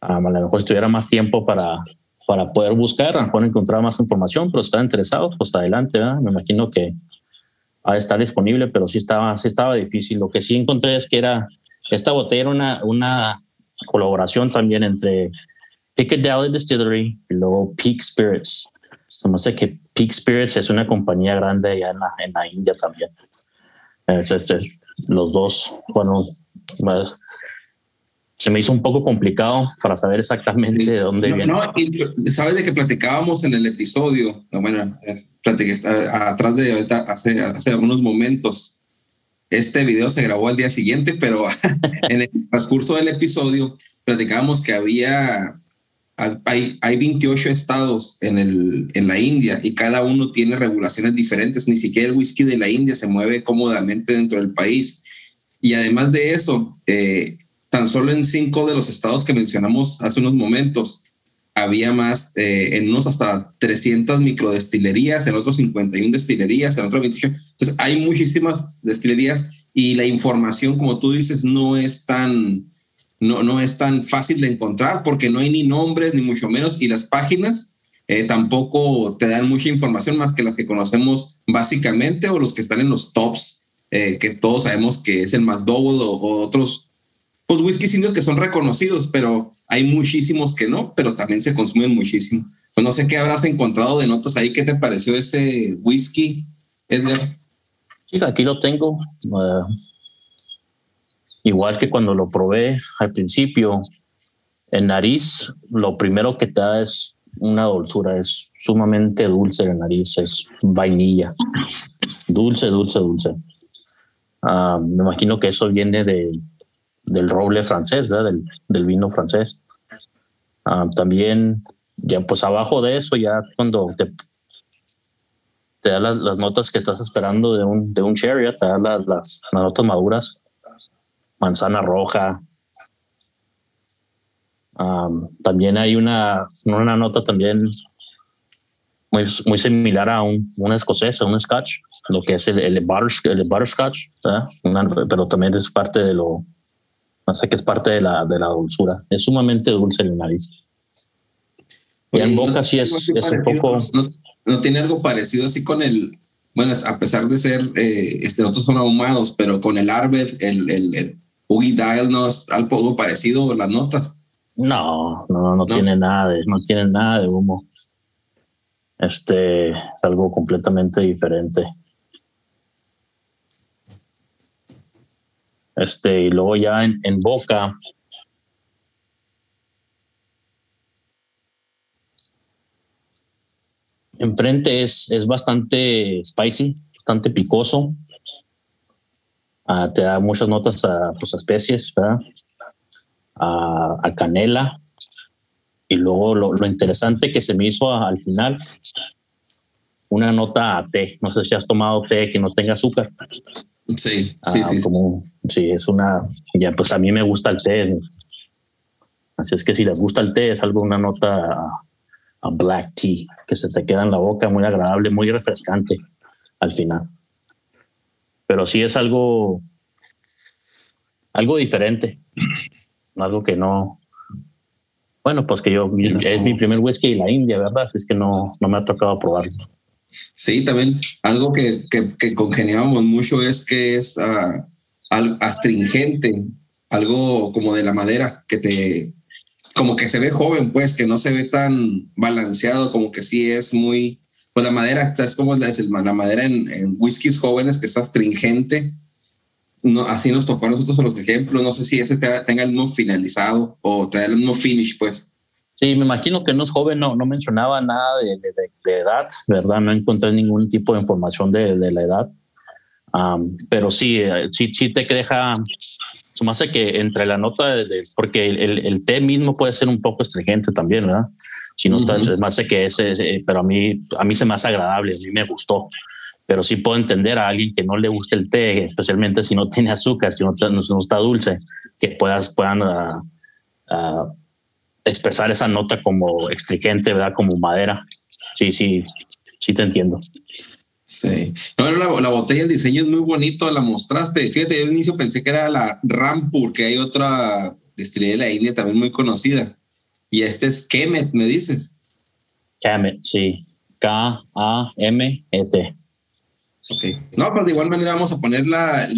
a lo mejor si tuviera más tiempo para, para poder buscar, a lo mejor encontrar más información, pero si están interesados, pues adelante. Me imagino que a estar disponible, pero sí estaba, sí estaba difícil. Lo que sí encontré es que era, esta botella era una, una colaboración también entre Piccadilly Distillery y luego Peak Spirits. No sé que Peak Spirits es una compañía grande allá en la, en la India también. Es, es, los dos, bueno, se me hizo un poco complicado para saber exactamente de dónde viene. No, y sabes de que platicábamos en el episodio, bueno, platiqué atrás de ahorita, hace, hace algunos momentos. Este video se grabó al día siguiente, pero [laughs] en el transcurso del episodio platicábamos que había hay, hay 28 estados en, el, en la India y cada uno tiene regulaciones diferentes. Ni siquiera el whisky de la India se mueve cómodamente dentro del país. Y además de eso, eh, tan solo en cinco de los estados que mencionamos hace unos momentos, había más, eh, en unos hasta 300 microdestilerías, en otros 51 destilerías, en otros 28. Entonces, hay muchísimas destilerías y la información, como tú dices, no es tan, no, no es tan fácil de encontrar porque no hay ni nombres, ni mucho menos, y las páginas eh, tampoco te dan mucha información más que las que conocemos básicamente o los que están en los tops, eh, que todos sabemos que es el McDowell o, o otros pues whiskies indios que son reconocidos, pero hay muchísimos que no, pero también se consumen muchísimo. Pues no sé qué habrás encontrado de notas ahí. ¿Qué te pareció ese whisky, Edgar? Sí, aquí lo tengo. Uh, igual que cuando lo probé al principio, en nariz, lo primero que te da es una dulzura, es sumamente dulce la nariz, es vainilla. Dulce, dulce, dulce. Ah, me imagino que eso viene de, del roble francés, Del, del, vino francés. Ah, también, ya pues abajo de eso, ya cuando te, te da las, las, notas que estás esperando de un, de un cherry, te da las, las, notas maduras, manzana roja. Ah, también hay una, una nota también muy, muy similar a un, un escocés, a un scotch, lo que es el, el, el butterscotch, pero también es parte de lo, no sé que es parte de la, de la dulzura. Es sumamente dulce en la nariz. Y en boca sí es, es un poco... No, tiene algo parecido así con el... Bueno, a pesar de ser, eh, este, otros son ahumados, pero con el Arbed, el, el, el Dial, ¿no es algo parecido las notas? No, no, no, tiene nada de, no tiene nada de humo. Este es algo completamente diferente. Este, y luego ya en, en boca. Enfrente es, es bastante spicy, bastante picoso. Ah, te da muchas notas a, pues, especies, A, canela. Y luego lo, lo, interesante que se me hizo al final, una nota a té. No sé si has tomado té que no tenga azúcar. Sí, ah, sí, Como, sí, es una, ya pues a mí me gusta el té. Así es que si les gusta el té, es algo, una nota a, black tea, que se te queda en la boca, muy agradable, muy refrescante al final. Pero sí es algo, algo diferente, algo que no, bueno, pues que yo, es mi primer whisky de la India, ¿verdad? Así es que no, no me ha tocado probarlo. Sí, también algo que, que, congeniábamos mucho es que es uh, astringente, algo como de la madera, que te, como que se ve joven, pues, que no se ve tan balanceado, como que sí es muy, pues la madera, es como la, la madera en, whiskies jóvenes que está astringente. No, así nos tocó a nosotros los ejemplos. No sé si ese tenga el mismo finalizado o te da el mismo finish, pues. Sí, me imagino que no es joven, no, no mencionaba nada de, de, edad, ¿verdad? No encontré ningún tipo de información de, de la edad. pero sí, eh, sí, sí te deja, se me hace que entre la nota, de, porque el, el, té mismo puede ser un poco astringente también, ¿verdad? Si no, uh me hace que ese, pero a mí, a mí se me hace agradable, a mí me gustó. Pero sí puedo entender a alguien que no le guste el té, especialmente si no tiene azúcar, si no, no, está dulce, que puedas, puedan uh, expresar esa nota como extrigente, ¿verdad? Como madera. Sí, sí, sí te entiendo. Sí. No, la, la, botella, el diseño es muy bonito, la mostraste. Fíjate, yo al inicio pensé que era la Rampur, que hay otra destilería de la India también muy conocida. Y este es Kemet, me dices. Kemet, sí. K-A-M-E-T. Ok. No, pero de igual manera vamos a ponerla,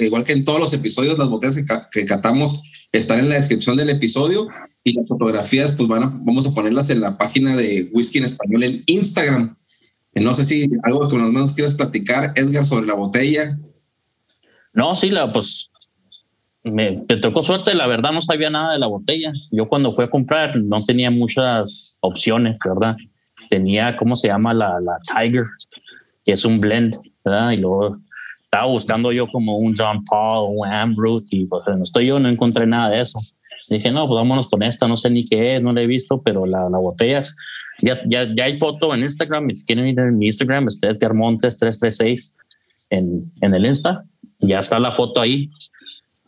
igual que en todos los episodios, las botellas que, que catamos están en la descripción del episodio y las fotografías, pues vamos a ponerlas en la página de Whisky en Español en Instagram. No sé si algo que nos quieras platicar, Edgar, sobre la botella. No, sí, la, pues me, tocó suerte, la verdad no sabía nada de la botella. Yo cuando fui a comprar no tenía muchas opciones, ¿verdad? Tenía, ¿cómo se llama? La, la Tiger, que es un blend, ¿verdad? Y luego estaba buscando yo como un John Paul, un Ambrut, y pues no estoy yo, no encontré nada de eso. Dije, no, pues vámonos con esta, no sé ni qué es, no la he visto, pero la, la botella, ya, ya, ya hay foto en Instagram, si quieren ir en mi Instagram, es Edgar Montes 336 en, en el Insta, ya está la foto ahí.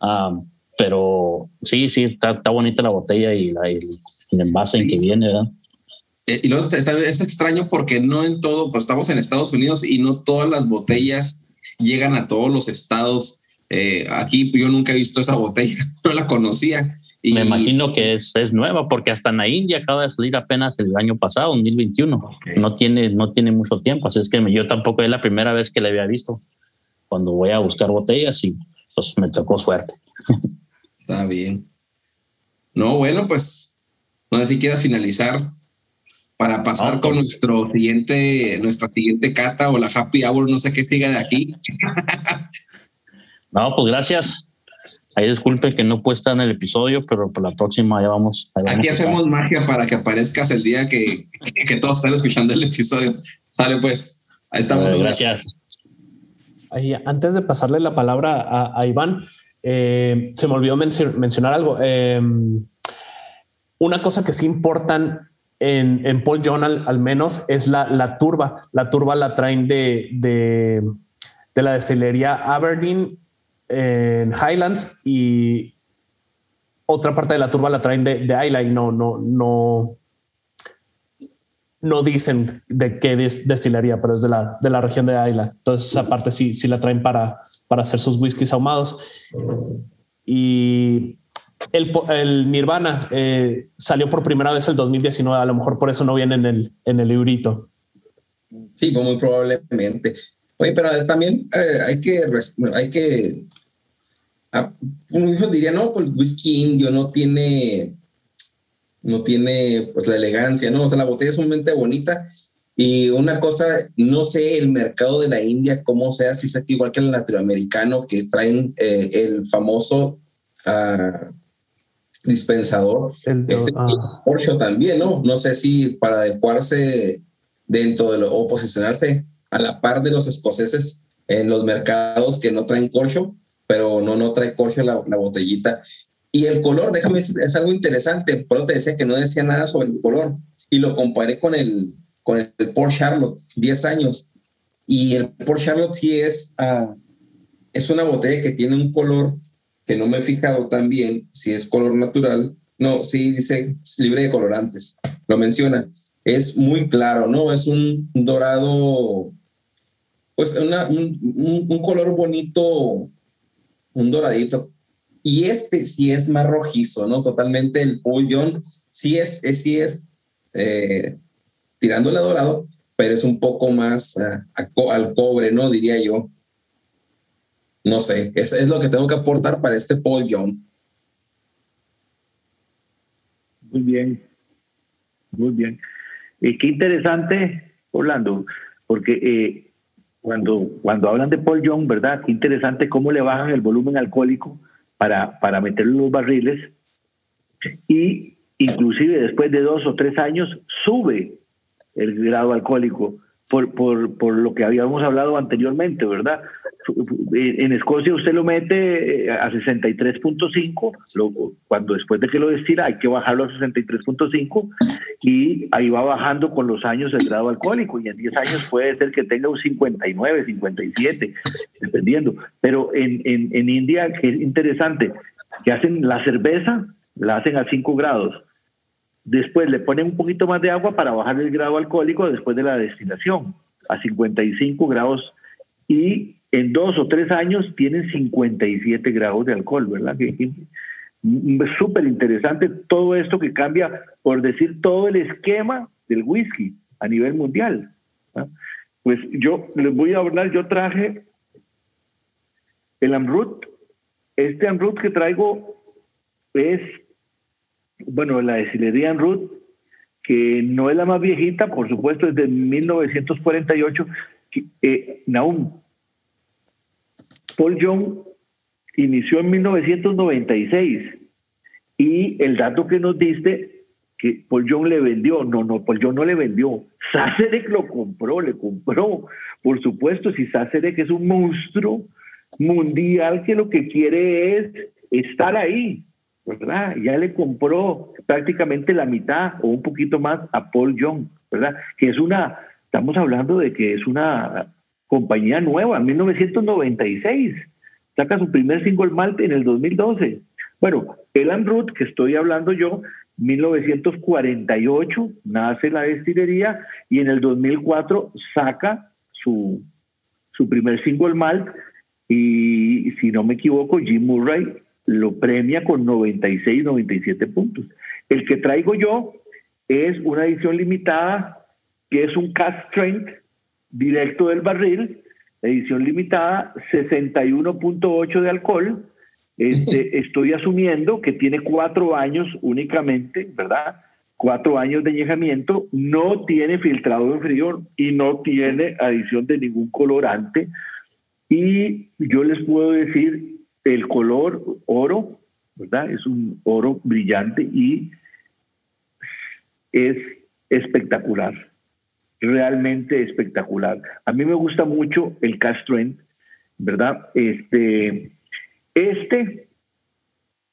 Um, pero sí, sí, está, está, bonita la botella y, la, el, envase en que viene, ¿verdad? Eh, y luego está, es extraño porque no en todo, pues estamos en Estados Unidos y no todas las botellas llegan a todos los estados. Eh, aquí yo nunca he visto esa botella, [laughs] no la conocía. Y Me imagino que es, es, nueva porque hasta en la India acaba de salir apenas el año pasado, 2021. No, tiene, no tiene mucho tiempo, así es que yo tampoco es la primera vez que la había visto cuando voy a buscar botellas y pues me tocó suerte. [laughs] Está bien. No, bueno, pues no sé si quieras finalizar para pasar con pues. nuestro siguiente, nuestra siguiente cata o la happy hour, no sé qué siga de aquí. no, pues gracias. Ahí disculpe que no puesta en el episodio, pero por la próxima ya vamos. aquí hacemos magia para que aparezcas el día que, que todos estén escuchando el episodio. Sale pues. Ahí estamos. gracias. ahí, antes de pasarle la palabra a, Iván, eh, se me olvidó mencionar algo. Em, una cosa que sí importan en, Paul John al, menos es la, turba. La turba la traen de, de, de la destilería Aberdeen en Highlands y otra parte de la turba la traen de, de Isla y no, no, no, no dicen de qué destilería, pero es de la, de la región de Isla. Entonces, esa parte sí, sí la traen para, para hacer sus whiskies ahumados. Y el, el Nirvana eh, salió por primera vez el 2019. A lo mejor por eso no viene en el, en el librito. Sí, pues muy probablemente. Oye, pero también eh, hay que, hay que, ah, no, pues whisky indio no tiene, no tiene pues la elegancia, ¿no? O sea, la botella es sumamente bonita y una cosa, no sé el mercado de la India cómo sea, si es igual que el latinoamericano, que traen eh, el famoso uh, dispensador. El este ah. también, ¿no? No sé si para adecuarse dentro de lo, o posicionarse a la par de los escoceses en los mercados que no traen corcho, pero no, no trae corcho la, la botellita. Y el color, déjame decir, es algo interesante, pero te decía que no decía nada sobre el color y lo comparé con el, con el Charlotte, 10 años. Y el Port Charlotte sí es, uh, es una botella que tiene un color que no me he fijado tan bien si es color natural. No, sí dice libre de colorantes, lo menciona. Es muy claro, ¿no? Es un dorado pues un, un, color bonito, un doradito. Y este sí es más rojizo, ¿no? Totalmente el Paul sí es, sí es eh, tirándole a dorado, pero es un poco más eh, al cobre, ¿no? Diría yo. No sé, eso es lo que tengo que aportar para este John. Muy bien, muy bien. Y qué interesante, Orlando, porque eh, cuando, cuando hablan de Paul Young, ¿verdad? Qué interesante cómo le bajan el volumen alcohólico para, para meterlo en los barriles y inclusive después de dos o tres años sube el grado alcohólico por, por, por lo que habíamos hablado anteriormente, ¿verdad? En Escocia usted lo mete eh, a 63.5, cuando después de que lo destila hay que bajarlo a 63.5 y ahí va bajando con los años el grado alcohólico y en 10 años puede ser que tenga un 59, 57, dependiendo. Pero en, en, en India, que es interesante, que hacen la cerveza, la hacen a 5 grados. Después le ponen un poquito más de agua para bajar el grado alcohólico después de la destilación a 55 grados y en dos o tres años tienen 57 grados de alcohol, ¿verdad? Súper interesante todo esto que cambia, por decir, todo el esquema del whisky a nivel mundial. Pues yo les voy a hablar, yo traje el Amrut. Este Amrut que traigo es, bueno, la destilería Amrut, que no es la más viejita, por supuesto, es de 1948. Eh, Naum, Paul Young inició en 1996 y el dato que nos diste que Paul Young le vendió, no, no, Paul Young no le vendió, Sacerek lo compró, le compró, por supuesto, si Sacerek es un monstruo mundial que lo que quiere es estar ahí, ¿verdad? Ya le compró prácticamente la mitad o un poquito más a Paul Young, ¿verdad? Que es una, estamos hablando de que es una compañía nueva, en 1996. Saca su primer single malt en el 2012. Bueno, Elan Root, que estoy hablando yo, 1948 nace la destilería y en el 2004 saca su, su primer single malt y si no me equivoco, Jim Murray lo premia con 96, 97 puntos. El que traigo yo es una edición limitada que es un cast strength directo del barril, edición limitada, 61.8 de alcohol. Este, [laughs] estoy asumiendo que tiene cuatro años únicamente, ¿verdad? Cuatro años de añejamiento, no tiene filtrado en frío y no tiene adición de ningún colorante. Y yo les puedo decir, el color oro, ¿verdad? Es un oro brillante y es espectacular realmente espectacular. A mí me gusta mucho el Castrent ¿verdad? Este, este,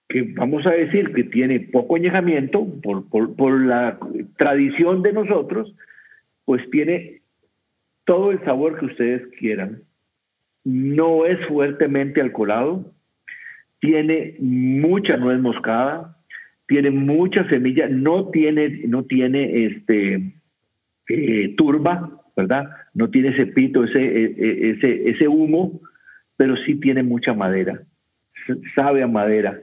que vamos a decir que tiene poco añejamiento por, por, por la tradición de nosotros, pues tiene todo el sabor que ustedes quieran. No es fuertemente alcoholado, tiene mucha nuez moscada, tiene mucha semilla, no tiene, no tiene este, eh, turba, ¿verdad? No tiene ese pito, ese, e, e, ese, ese humo, pero sí tiene mucha madera, sabe a madera,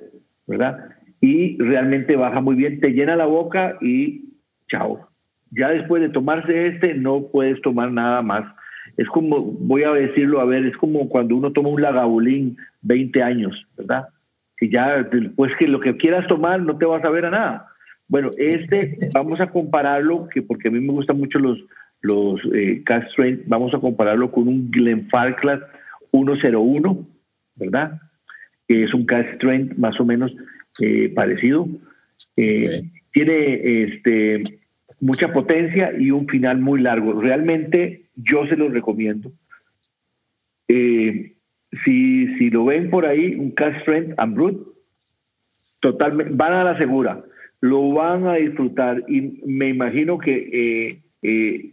¿verdad? Y realmente baja muy bien, te llena la boca y chao. Ya después de tomarse este, no puedes tomar nada más. Es como, voy a decirlo, a ver, es como cuando uno toma un lagavulín 20 años, ¿verdad? Que ya después que lo que quieras tomar no te vas a ver a nada. Bueno, este vamos a compararlo, que porque a mí me gustan mucho los, los eh, Cast vamos a compararlo con un Glenfarclas 101, ¿verdad? Que es un Cast Strength más o menos eh, parecido. Eh, tiene este, mucha potencia y un final muy largo. Realmente yo se los recomiendo. Eh, si, si lo ven por ahí, un Cast Strength and Brute, totalmente, van a la segura, lo van a disfrutar y me imagino que eh,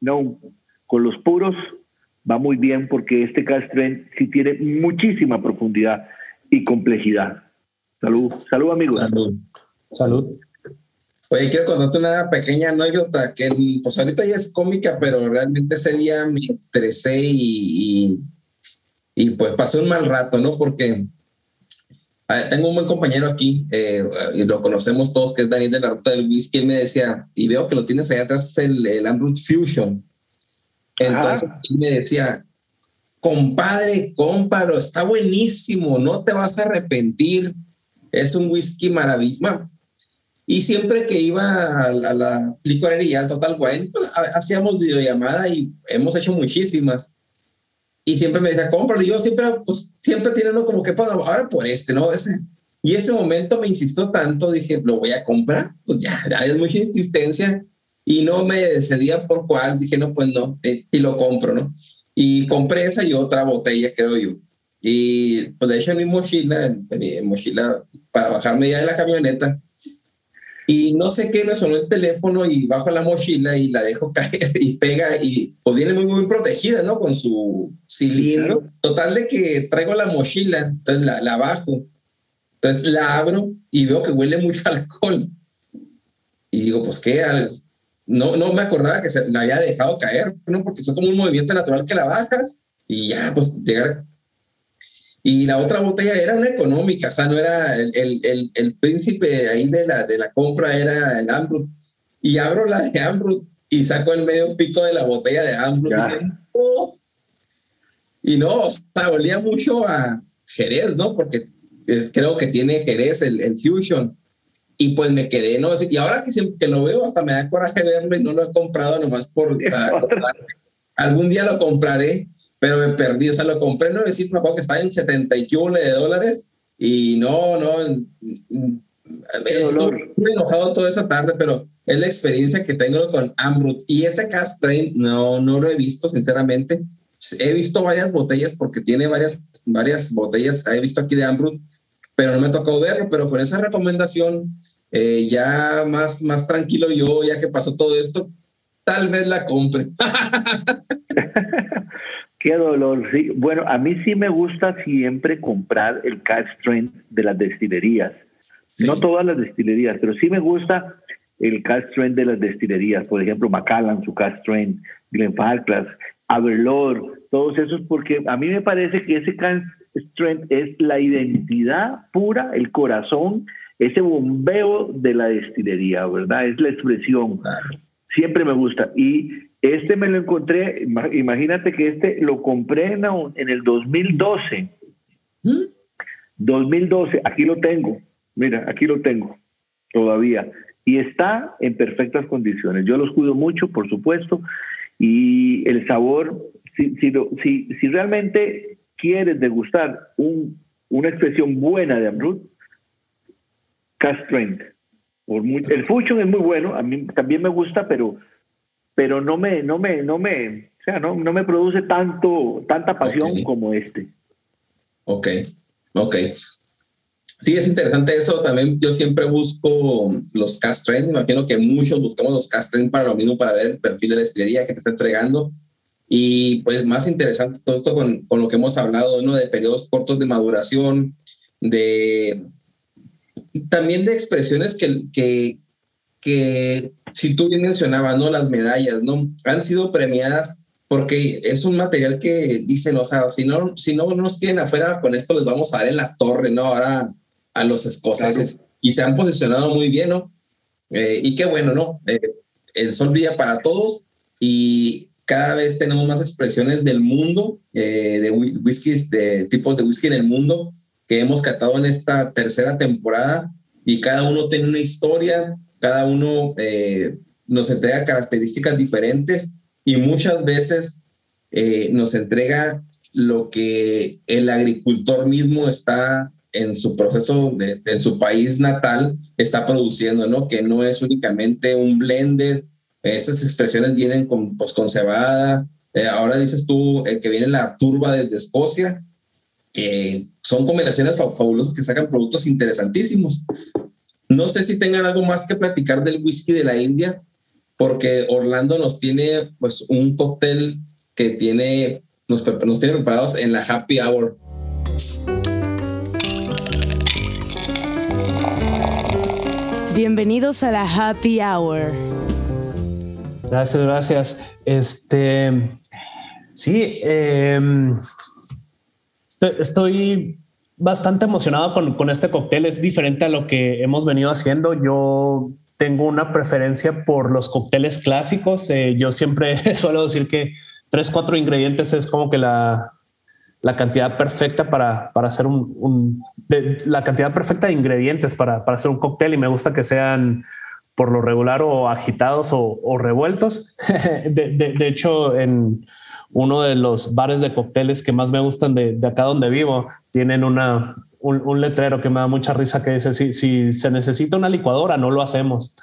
no, con los puros va muy bien porque este Cast Strength sí tiene muchísima profundidad y complejidad. Salud, salud amigos. Salud. Salud. Oye, quiero contarte una pequeña anécdota que pues ahorita ya es cómica, pero realmente ese día me estresé y, y, pues pasé un mal rato, ¿no? Porque tengo un buen compañero aquí, eh, y lo conocemos todos, que es Daniel de la Ruta del Whisky, él me decía, y veo que lo tienes allá atrás, el, el Ambrut Fusion. Entonces él me decía, compadre, cómpalo, está buenísimo, no te vas a arrepentir, es un whisky maravilloso y siempre que iba a, la licorería, al Total Wine, pues hacíamos videollamada y hemos hecho muchísimas. Y siempre me decía, cómpralo. Y yo siempre, pues, siempre tiene uno como que, pues, ahora por este, ¿no? Ese. Y ese momento me insistió tanto, dije, lo voy a comprar. Pues ya, ya es mucha insistencia. Y no me decidía por cuál. Dije, no, pues no. Eh, y lo compro, ¿no? Y compré esa y otra botella, creo yo. Y pues de hecho en mi mochila, en mi mochila, para bajarme ya de la camioneta, y no sé qué, me sonó el teléfono y bajo la mochila y la dejo [laughs] caer y pega y pues viene muy, muy protegida, ¿no? Con su cilindro. Total de que traigo la mochila, entonces la, la bajo. Entonces la abro y veo que huele mucho [laughs] alcohol. Y digo, pues qué, no, no me acordaba que se la había dejado caer, ¿no? Porque fue como un movimiento natural que la bajas y ya, pues llegar y la otra botella era una económica, o sea, no era el, el, el, príncipe ahí de la, de la compra, era el Ambrut. Y abro la de Ambrut y saco el medio pico de la botella de Ambrut. Y, no, o sea, olía mucho a Jerez, ¿no? Porque creo que tiene Jerez el, el Fusion. Y pues me quedé, ¿no? Y ahora que, que lo veo, hasta me da coraje verlo y no lo he comprado nomás por... [laughs] algún día lo compraré pero me perdí, o sea, lo compré, no decir, me acuerdo que estaba en 70 y de dólares y no, no, estuve enojado toda esa tarde, pero es la experiencia que tengo con Ambrut y ese cast no, no lo he visto, sinceramente. He visto varias botellas porque tiene varias, varias botellas, he visto aquí de Ambrut, pero no me ha tocado verlo, pero con esa recomendación, eh, ya más, más tranquilo yo, ya que pasó todo esto, tal vez la compre. [laughs] Qué dolor, sí. Bueno, a mí sí me gusta siempre comprar el cash strength de las destilerías. No todas las destilerías, pero sí me gusta el cash strength de las destilerías. Por ejemplo, Macallan, su cash strength, Glenfarclas, Aberlour, todos esos, porque a mí me parece que ese cash strength es la identidad pura, el corazón, ese bombeo de la destilería, ¿verdad? Es la expresión. Siempre me gusta. Y este me lo encontré, imagínate que este lo compré en, el 2012. 2012, ¿Mm? aquí lo tengo. Mira, aquí lo tengo todavía. Y está en perfectas condiciones. Yo los cuido mucho, por supuesto. Y el sabor, si, si, si, realmente quieres degustar un, una expresión buena de Amrut, Castrent. el Fusion es muy bueno, a mí también me gusta, pero pero no me, no me, no me, O sea, no, no me produce tanto, tanta pasión como este. Ok, ok. Sí, es interesante eso. También yo siempre busco los cast trend. Me imagino que muchos buscamos los cast trend para lo mismo, para ver el perfil de la estrella que te está entregando. Y pues más interesante todo esto con, con lo que hemos hablado, ¿no? De periodos cortos de maduración, de también de expresiones que, que, que si tú bien mencionabas, ¿no? Las medallas, ¿no? Han sido premiadas porque es un material que dicen, o sea, si no, si no nos tienen afuera, con esto les vamos a dar en la torre, ¿no? Ahora a los escoceses. Y se han posicionado muy bien, ¿no? Eh, y qué bueno, ¿no? Eh, el sol brilla para todos y cada vez tenemos más expresiones del mundo, eh, de whiskies, de tipos de whisky en el mundo que hemos catado en esta tercera temporada y cada uno tiene una historia, cada uno nos entrega características diferentes y muchas veces nos entrega lo que el agricultor mismo está en su proceso, en su país natal, está produciendo, ¿no? Que no es únicamente un blended, esas expresiones vienen con, pues, con cebada, eh, ahora dices tú el que viene la turba desde Escocia, que son combinaciones fabulosas que sacan productos interesantísimos. No sé si tengan algo más que platicar del whisky de la India, porque Orlando nos tiene pues un cóctel que tiene, nos, nos tiene preparados en la happy hour. Bienvenidos a la Happy Hour. Gracias, gracias. Este, sí, em, estoy, bastante emocionado con, este cóctel. Es diferente a lo que hemos venido haciendo. Yo tengo una preferencia por los cócteles clásicos. Eh, yo siempre [laughs] suelo decir que tres, cuatro ingredientes es como que la, la cantidad perfecta para, para hacer un, la cantidad perfecta de ingredientes para, para, hacer un cóctel y me gusta que sean por lo regular o agitados o, revueltos. [laughs] de, de, hecho, en uno de los bares de cócteles que más me gustan de, de acá donde vivo, tienen una, un, letrero que me da mucha risa que dice, si, si se necesita una licuadora, no lo hacemos.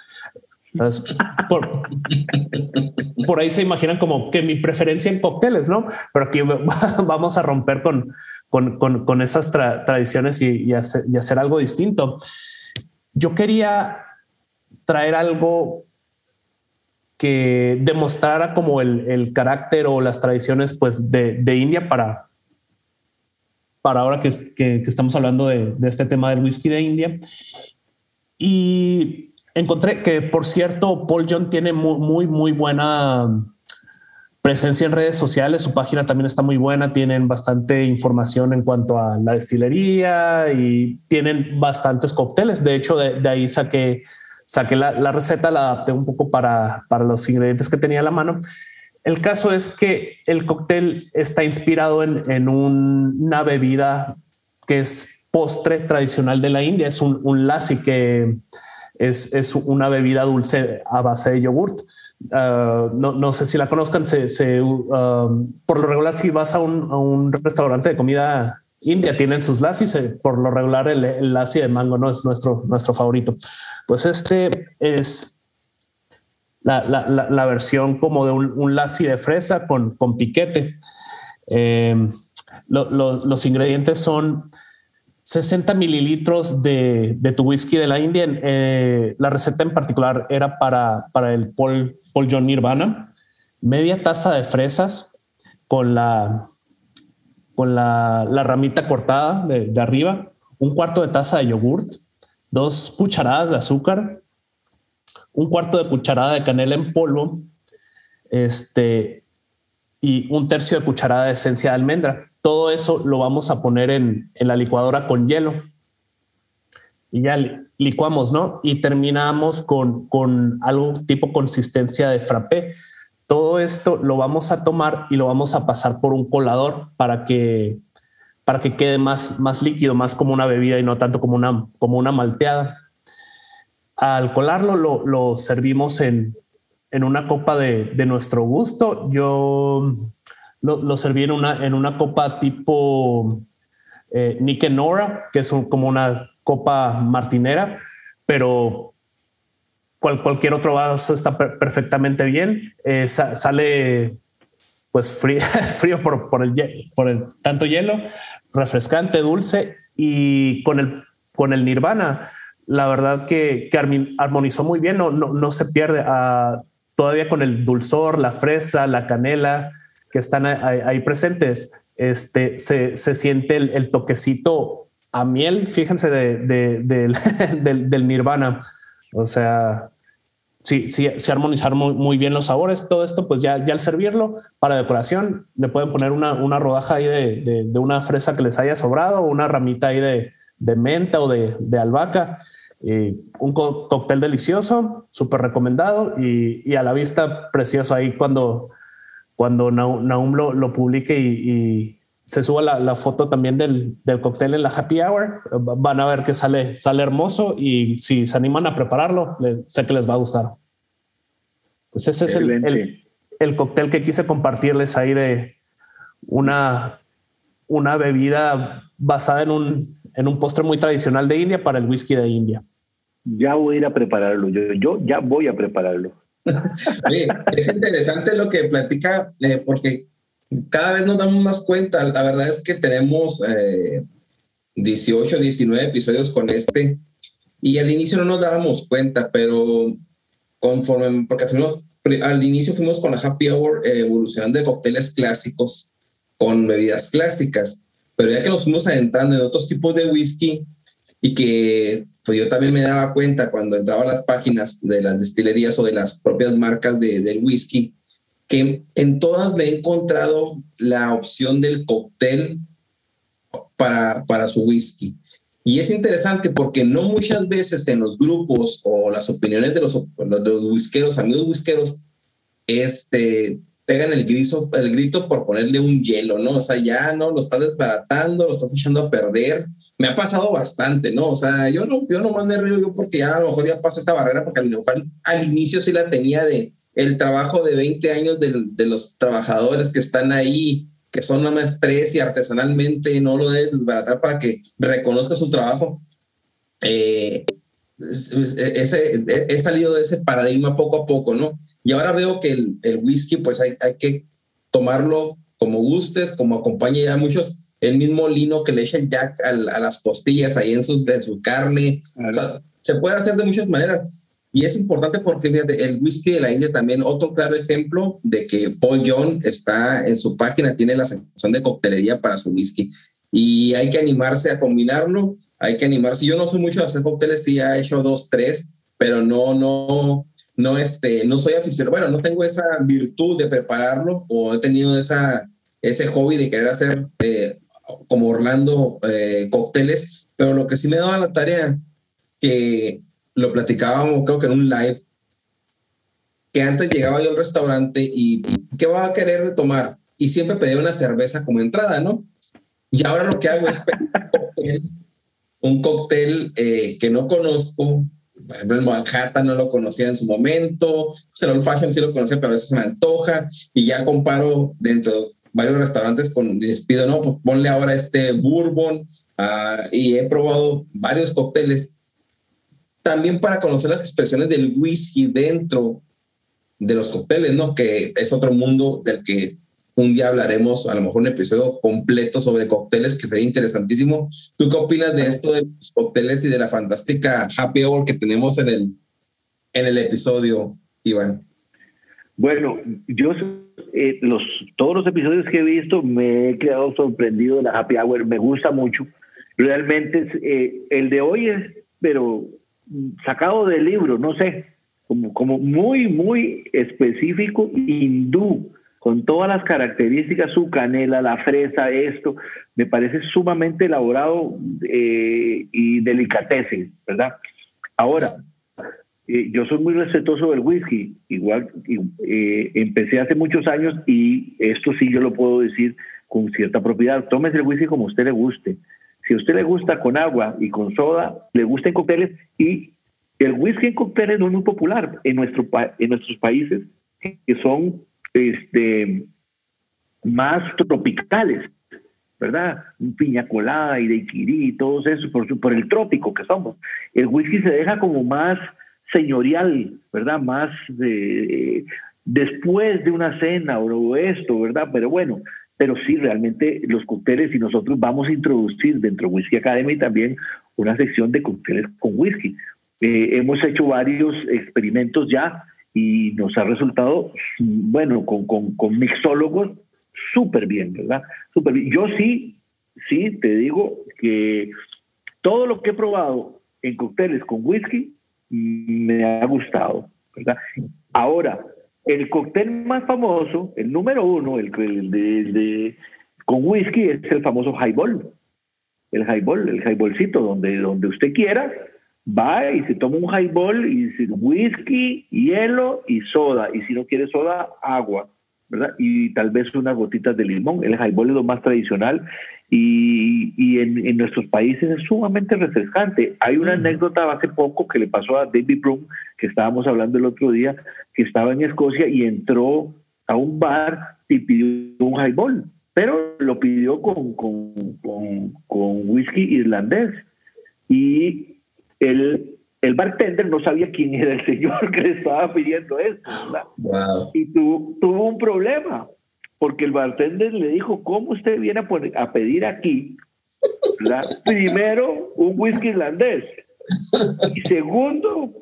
Por, ahí se imaginan como que mi preferencia en cócteles, ¿no? Pero aquí [laughs] vamos a romper con, con, con, esas tradiciones y, hacer, algo distinto. Yo quería traer algo que demostrara como el, el carácter o las tradiciones pues de, de India para, para ahora que, que, que estamos hablando de, de, este tema del whisky de India. Y Encontré que, por cierto, Paul John tiene muy, muy, buena presencia en redes sociales. Su página también está muy buena. Tienen bastante información en cuanto a la destilería y tienen bastantes cócteles. De hecho, de, ahí saqué, saqué la, receta, la adapté un poco para, para los ingredientes que tenía a la mano. El caso es que el cóctel está inspirado en, en una bebida que es postre tradicional de la India. Es un, un lassi que es, es una bebida dulce a base de yogurt. Uh, no, no, sé si la conozcan, se, se um, por lo regular si vas a un, a un, restaurante de comida india tienen sus lassis, eh, por lo regular el, el de mango no es nuestro, nuestro favorito. Pues este es la, la, la, versión como de un, un de fresa con, con piquete. Eh, lo, lo, los ingredientes son 60 mililitros de, de, tu whisky de la India. Eh, la receta en particular era para, para el Paul, Paul John Nirvana. Media taza de fresas con la, con la, ramita cortada de, de, arriba. Un cuarto de taza de yogurt. Dos cucharadas de azúcar. Un cuarto de cucharada de canela en polvo. Este, y un tercio de cucharada de esencia de almendra todo eso lo vamos a poner en, la licuadora con hielo. Y ya licuamos, ¿no? Y terminamos con, con algo tipo consistencia de frappé. Todo esto lo vamos a tomar y lo vamos a pasar por un colador para que, para que quede más, más líquido, más como una bebida y no tanto como una, como una malteada. Al colarlo lo, servimos en, en una copa de, de nuestro gusto. Yo lo, serví en una, en una copa tipo eh, Nick Nora, que es como una copa martinera, pero cualquier otro vaso está perfectamente bien. Eh, sale pues [laughs] frío, frío por, el, tanto hielo, refrescante, dulce y con el, con el Nirvana, la verdad que, que armonizó muy bien, no, no, no se pierde ah, todavía con el dulzor, la fresa, la canela que están ahí, presentes. Este, se, se siente el, toquecito a miel, fíjense, de, de, del, [laughs] del Nirvana. O sea, sí, sí, se armonizar muy, bien los sabores. Todo esto, pues ya, ya al servirlo para decoración, le pueden poner una, una rodaja ahí de, de, una fresa que les haya sobrado, una ramita ahí de, menta o de, albahaca. un cóctel delicioso, súper recomendado y, a la vista precioso ahí cuando, cuando Naum, lo, lo, publique y, se suba la, foto también del, del, cóctel en la happy hour, van a ver que sale, sale hermoso y si se animan a prepararlo, sé que les va a gustar. Pues ese es el, el, cóctel que quise compartirles ahí de una, una bebida basada en un, en un postre muy tradicional de India para el whisky de India. Ya voy a ir a prepararlo, yo, yo ya voy a prepararlo. [laughs] es interesante lo que platica, eh, porque cada vez nos damos más cuenta. La verdad es que tenemos 18, eh, 19 episodios con este y al inicio no nos dábamos cuenta, pero conforme, porque al inicio fuimos con la Happy Hour eh, evolucionando de cócteles clásicos con bebidas clásicas, pero ya que nos fuimos adentrando en otros tipos de whisky y que pues yo también me daba cuenta cuando entraba a las páginas de las destilerías o de las propias marcas de, del whisky, que en todas me he encontrado la opción del cóctel para, para su whisky. Y es interesante porque no muchas veces en los grupos o las opiniones de los, de los whiskeros, amigos whiskeros, este, pegan el, grito, el grito por ponerle un hielo, ¿no? O sea, ya no lo estás desbaratando, lo estás echando a perder. Me ha pasado bastante, ¿no? O sea, yo no, yo no me río yo porque ya a lo mejor ya pasa esta barrera porque al, al inicio sí la tenía de el trabajo de 20 años de, de los trabajadores que están ahí que son nada más tres y artesanalmente no lo debes desbaratar para que reconozca su trabajo. Eh, ese, he salido de ese paradigma poco a poco, ¿no? Y ahora veo que el, el whisky, pues hay, hay, que tomarlo como gustes, como acompaña ya muchos, el mismo lino que le echan ya a, a las costillas ahí en, sus, en su carne. O sea, se puede hacer de muchas maneras. Y es importante porque fíjate, el whisky de la India también, otro claro ejemplo de que Paul John está en su página, tiene la sección de coctelería para su whisky. Y hay que animarse a combinarlo, hay que animarse. Yo no soy mucho de hacer cócteles, sí he hecho dos, tres, pero no, no, no, este, no soy aficionado. Bueno, no tengo esa virtud de prepararlo o he tenido esa, ese hobby de querer hacer eh, como Orlando eh, cócteles, pero lo que sí me daba la tarea que lo platicábamos, creo que en un live, que antes llegaba yo al restaurante y ¿qué va a querer tomar? Y siempre pedía una cerveza como entrada, ¿no? Y ahora lo que hago es un cóctel, eh, que no conozco. Por ejemplo, el Manhattan no lo conocía en su momento. El Old Fashion sí lo conocía, pero a veces me antoja. Y ya comparo dentro de varios restaurantes con, les pido, no, pues ponle ahora este bourbon. Ah, y he probado varios cócteles también para conocer las expresiones del whisky dentro de los cócteles, ¿no? Que es otro mundo del que un día hablaremos, a lo mejor un episodio completo sobre cócteles que sería interesantísimo. ¿Tú qué opinas de esto de los cócteles y de la fantástica happy hour que tenemos en el, en el episodio, Iván? Bueno, yo eh, los, todos los episodios que he visto me he quedado sorprendido de la happy hour, me gusta mucho. Realmente eh, el de hoy es, pero sacado del libro, no sé, como, como muy, muy específico, hindú, con todas las características, su canela, la fresa, esto, me parece sumamente elaborado eh, y delicatese, ¿verdad? Ahora, eh, yo soy muy respetuoso del whisky, igual eh, empecé hace muchos años y esto sí yo lo puedo decir con cierta propiedad, tómese el whisky como usted le guste, si a usted le gusta con agua y con soda, le gusta en cócteles y el whisky en cócteles no es muy popular en, en nuestros países que son este, más tropicales, ¿verdad? Piña colada y de y todo eso, por, por el trópico que somos. El whisky se deja como más señorial, ¿verdad? Más de, después de una cena o esto, ¿verdad? Pero bueno, pero sí, realmente los cócteles y nosotros vamos a introducir dentro de Whisky Academy también una sección de cócteles con whisky. Eh, hemos hecho varios experimentos ya y nos ha resultado, bueno, con, con, con mixólogos súper bien, ¿verdad? Súper bien. Yo sí, sí, te digo que todo lo que he probado en cócteles con whisky me ha gustado, ¿verdad? Ahora, el cóctel más famoso, el número uno, el, de, con whisky, es el famoso highball. El highball, el highballcito, donde, donde usted quiera, va y se toma un highball y dice whisky, hielo y soda. Y si no quiere soda, agua. ¿verdad? Y tal vez unas gotitas de limón. El highball es lo más tradicional y, y en, en, nuestros países es sumamente refrescante. Hay una anécdota hace poco que le pasó a David Broom, que estábamos hablando el otro día, que estaba en Escocia y entró a un bar y pidió un highball, pero lo pidió con, con, con, con whisky irlandés. Y él el bartender no sabía quién era el señor que le estaba pidiendo esto. Y tuvo, un problema, porque el bartender le dijo, ¿cómo usted viene a, a pedir aquí? Primero, un whisky irlandés. Y segundo,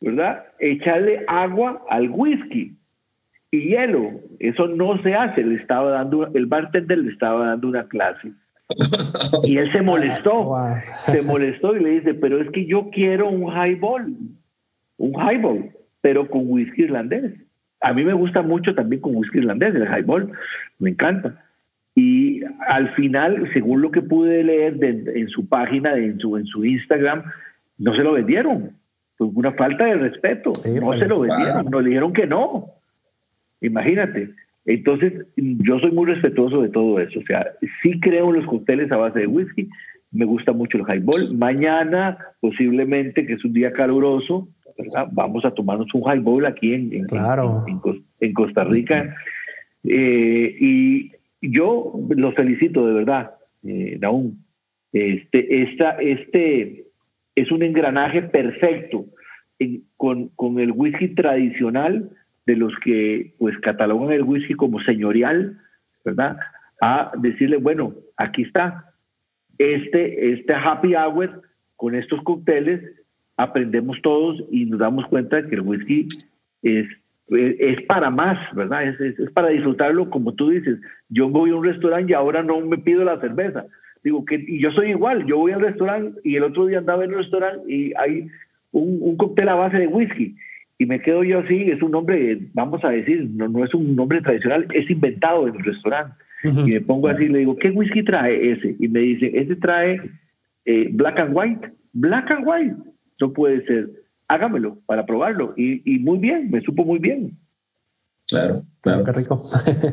¿verdad? Echarle agua al whisky y hielo. Eso no se hace. Le estaba dando, el bartender le estaba dando una clase. [laughs] Y él se molestó, se molestó y le dice, pero es que yo quiero un highball, un highball, pero con whisky irlandés. A mí me gusta mucho también con whisky irlandés, el highball, me encanta. Y al final, según lo que pude leer en su página, en su, en su Instagram, no se lo vendieron. Fue una falta de respeto. no pues, se lo vendieron, nos dijeron que no. Imagínate. Entonces, yo soy muy respetuoso de todo eso. O sea, sí creo en los cócteles a base de whisky. Me gusta mucho el highball. Mañana, posiblemente, que es un día caluroso, vamos a tomarnos un highball aquí en, en, Costa Rica. Eh, y yo los felicito de verdad, eh, Este, esta, este es un engranaje perfecto con, con el whisky tradicional de los que pues catalogan el whisky como señorial, ¿verdad? A decirle, bueno, aquí está, este, este happy hour con estos cócteles, aprendemos todos y nos damos cuenta de que el whisky es, es, para más, ¿verdad? Es, es, para disfrutarlo, como tú dices. Yo voy a un restaurante y ahora no me pido la cerveza. Digo que y yo soy igual, yo voy al restaurante y el otro día andaba en el restaurante y hay un, un cóctel a base de whisky y me quedo yo así, es un nombre, vamos a decir, no, no es un nombre tradicional, es inventado en el restaurante. Y me pongo así, le digo, ¿qué whisky trae ese? Y me dice, ese trae eh, black and white. Black and white. No puede ser. Hágamelo para probarlo. Y, y muy bien, me supo muy bien. Claro, claro. Qué rico.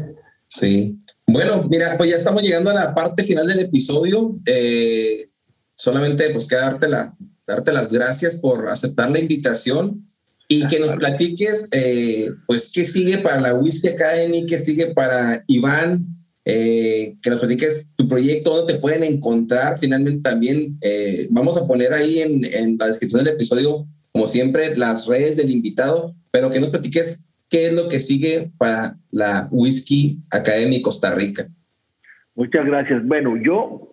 [laughs] sí. Bueno, mira, pues ya estamos llegando a la parte final del episodio. Eh, solamente pues queda darte, la, darte las gracias por aceptar la invitación y que nos platiques, eh, pues, qué sigue para la Whisky Academy, qué sigue para Iván, eh, que nos platiques tu proyecto, dónde te pueden encontrar. Finalmente también eh, vamos a poner ahí en, en, la descripción del episodio, como siempre, las redes del invitado, pero que nos platiques qué es lo que sigue para la Whisky Academy Costa Rica. Muchas gracias. Bueno, yo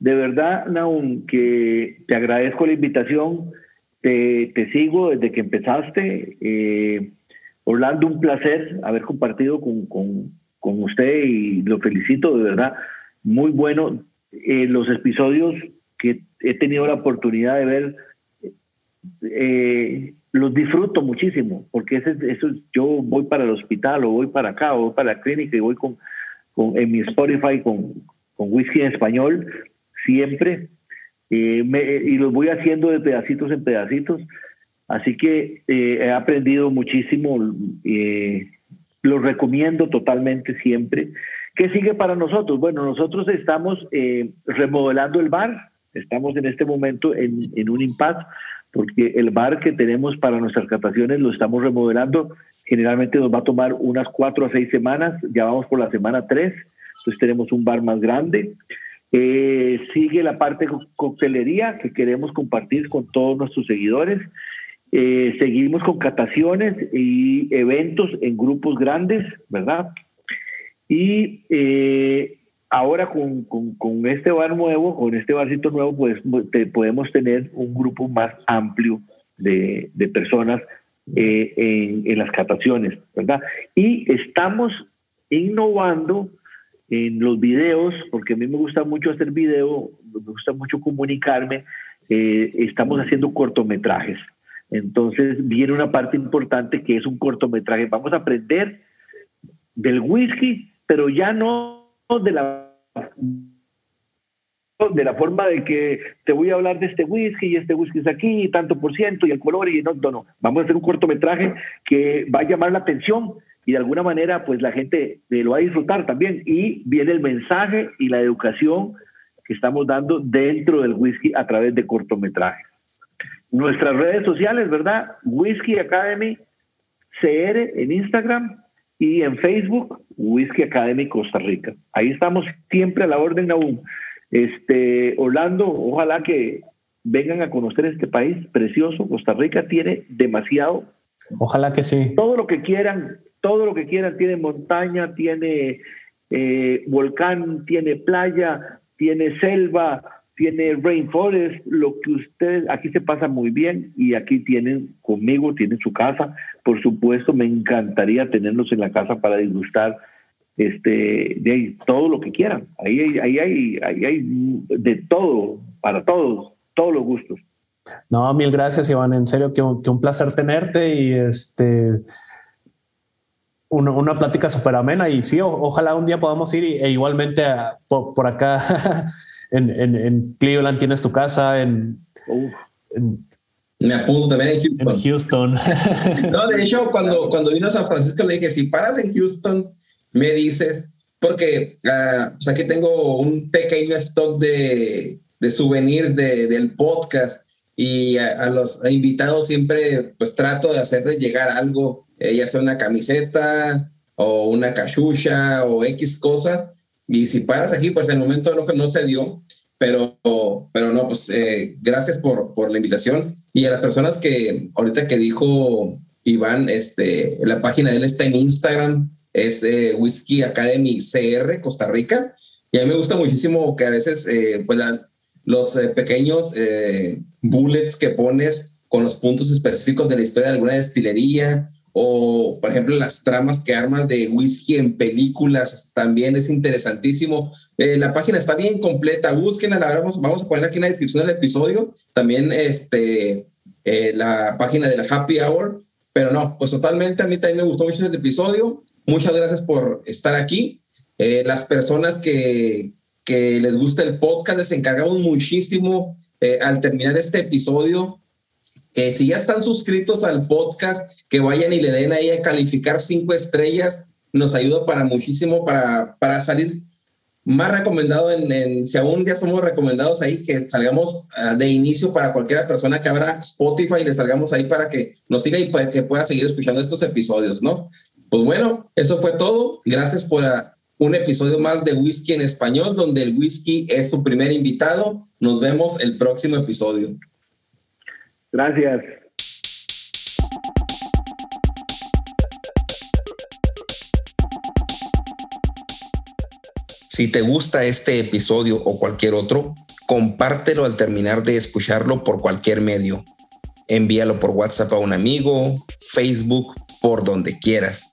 de verdad, Naum, que te agradezco la invitación te, sigo desde que empezaste. Eh, Orlando, un placer haber compartido con, con, usted y lo felicito de verdad. Muy bueno. Eh, los episodios que he tenido la oportunidad de ver, eh, los disfruto muchísimo, porque ese, eso, yo voy para el hospital o voy para acá o voy para la clínica y voy con, con en mi Spotify con, con whisky en español siempre eh, y los voy haciendo de pedacitos en pedacitos. Así que eh, he aprendido muchísimo, eh, lo recomiendo totalmente siempre. ¿Qué sigue para nosotros? Bueno, nosotros estamos remodelando el bar, estamos en este momento en, en un impasse, porque el bar que tenemos para nuestras cataciones lo estamos remodelando. Generalmente nos va a tomar unas cuatro a seis semanas, ya vamos por la semana tres, entonces tenemos un bar más grande. Eh, sigue la parte coctelería que queremos compartir con todos nuestros seguidores Eh, seguimos con cataciones y eventos en grupos grandes, ¿verdad? Y eh, ahora con, con, este bar nuevo, con este barcito nuevo, pues podemos tener un grupo más amplio de, de personas en, en, las cataciones, ¿verdad? Y estamos innovando en los videos, porque a mí me gusta mucho hacer video, me gusta mucho comunicarme, eh, estamos haciendo cortometrajes. Entonces viene una parte importante que es un cortometraje. Vamos a aprender del whisky, pero ya no de la de la forma de que te voy a hablar de este whisky y este whisky es aquí, y tanto por ciento y el color y no, no, no. Vamos a hacer un cortometraje que va a llamar la atención y de alguna manera pues la gente lo va a disfrutar también y viene el mensaje y la educación que estamos dando dentro del whisky a través de cortometrajes. Nuestras redes sociales, ¿verdad? Whisky Academy CR en Instagram y en Facebook Whisky Academy Costa Rica. Ahí estamos siempre a la orden aún. Este, Orlando, ojalá que vengan a conocer este país precioso. Costa Rica tiene demasiado. Ojalá que sí. Todo lo que quieran, todo lo que quieran. Tiene montaña, tiene eh, volcán, tiene playa, tiene selva, tiene rainforest, lo que ustedes, aquí se pasa muy bien y aquí tienen conmigo, tienen su casa. Por supuesto, me encantaría tenerlos en la casa para disgustar este, de todo lo que quieran. Ahí hay, ahí ahí hay de todo, para todos, todos los gustos. No, mil gracias, Iván. En serio, que un placer tenerte y este una, una plática súper amena. Y sí, ojalá un día podamos ir e igualmente por, acá [laughs] en, en, Cleveland tienes tu casa, en, me apunto también en Houston. [laughs] no, de hecho, cuando, cuando vino a San Francisco le dije, si paras en Houston, me dices, porque uh, aquí tengo un pequeño stock de, de souvenirs de, del podcast y a, los invitados siempre pues trato de hacerles llegar algo, eh, ya sea una camiseta o una cachucha o X cosa. Y si paras aquí, pues en el momento no, no se dio, pero, pero no, pues eh, gracias por, por la invitación y a las personas que ahorita que dijo Iván, este, la página de él está en Instagram, es eh, Whisky Academy CR, Costa Rica. Y a mí me gusta muchísimo que a veces, eh, pues, los eh, pequeños bullets que pones con los puntos específicos de la historia de alguna destilería o, por ejemplo, las tramas que armas de whisky en películas, también es interesantísimo. la página está bien completa, búsquenla, la vamos, vamos a poner aquí en la descripción del episodio, también este, la página de la Happy Hour, pero no, pues totalmente a mí también me gustó mucho el episodio. Muchas gracias por estar aquí. Eh, las personas que, que les gusta el podcast, les encargamos muchísimo eh, al terminar este episodio. Que si ya están suscritos al podcast, que vayan y le den ahí a calificar cinco estrellas, nos ayuda para muchísimo para, para salir más recomendado en, si aún ya somos recomendados ahí que salgamos ah, de inicio para cualquier persona que abra Spotify y le salgamos ahí para que nos siga y que pueda seguir escuchando estos episodios, ¿no? Pues bueno, eso fue todo. Gracias por ah, un episodio más de Whisky en Español, donde el whisky es su primer invitado. Nos vemos el próximo episodio. Gracias. Si te gusta este episodio o cualquier otro, compártelo al terminar de escucharlo por cualquier medio. Envíalo por WhatsApp a un amigo, Facebook, por donde quieras.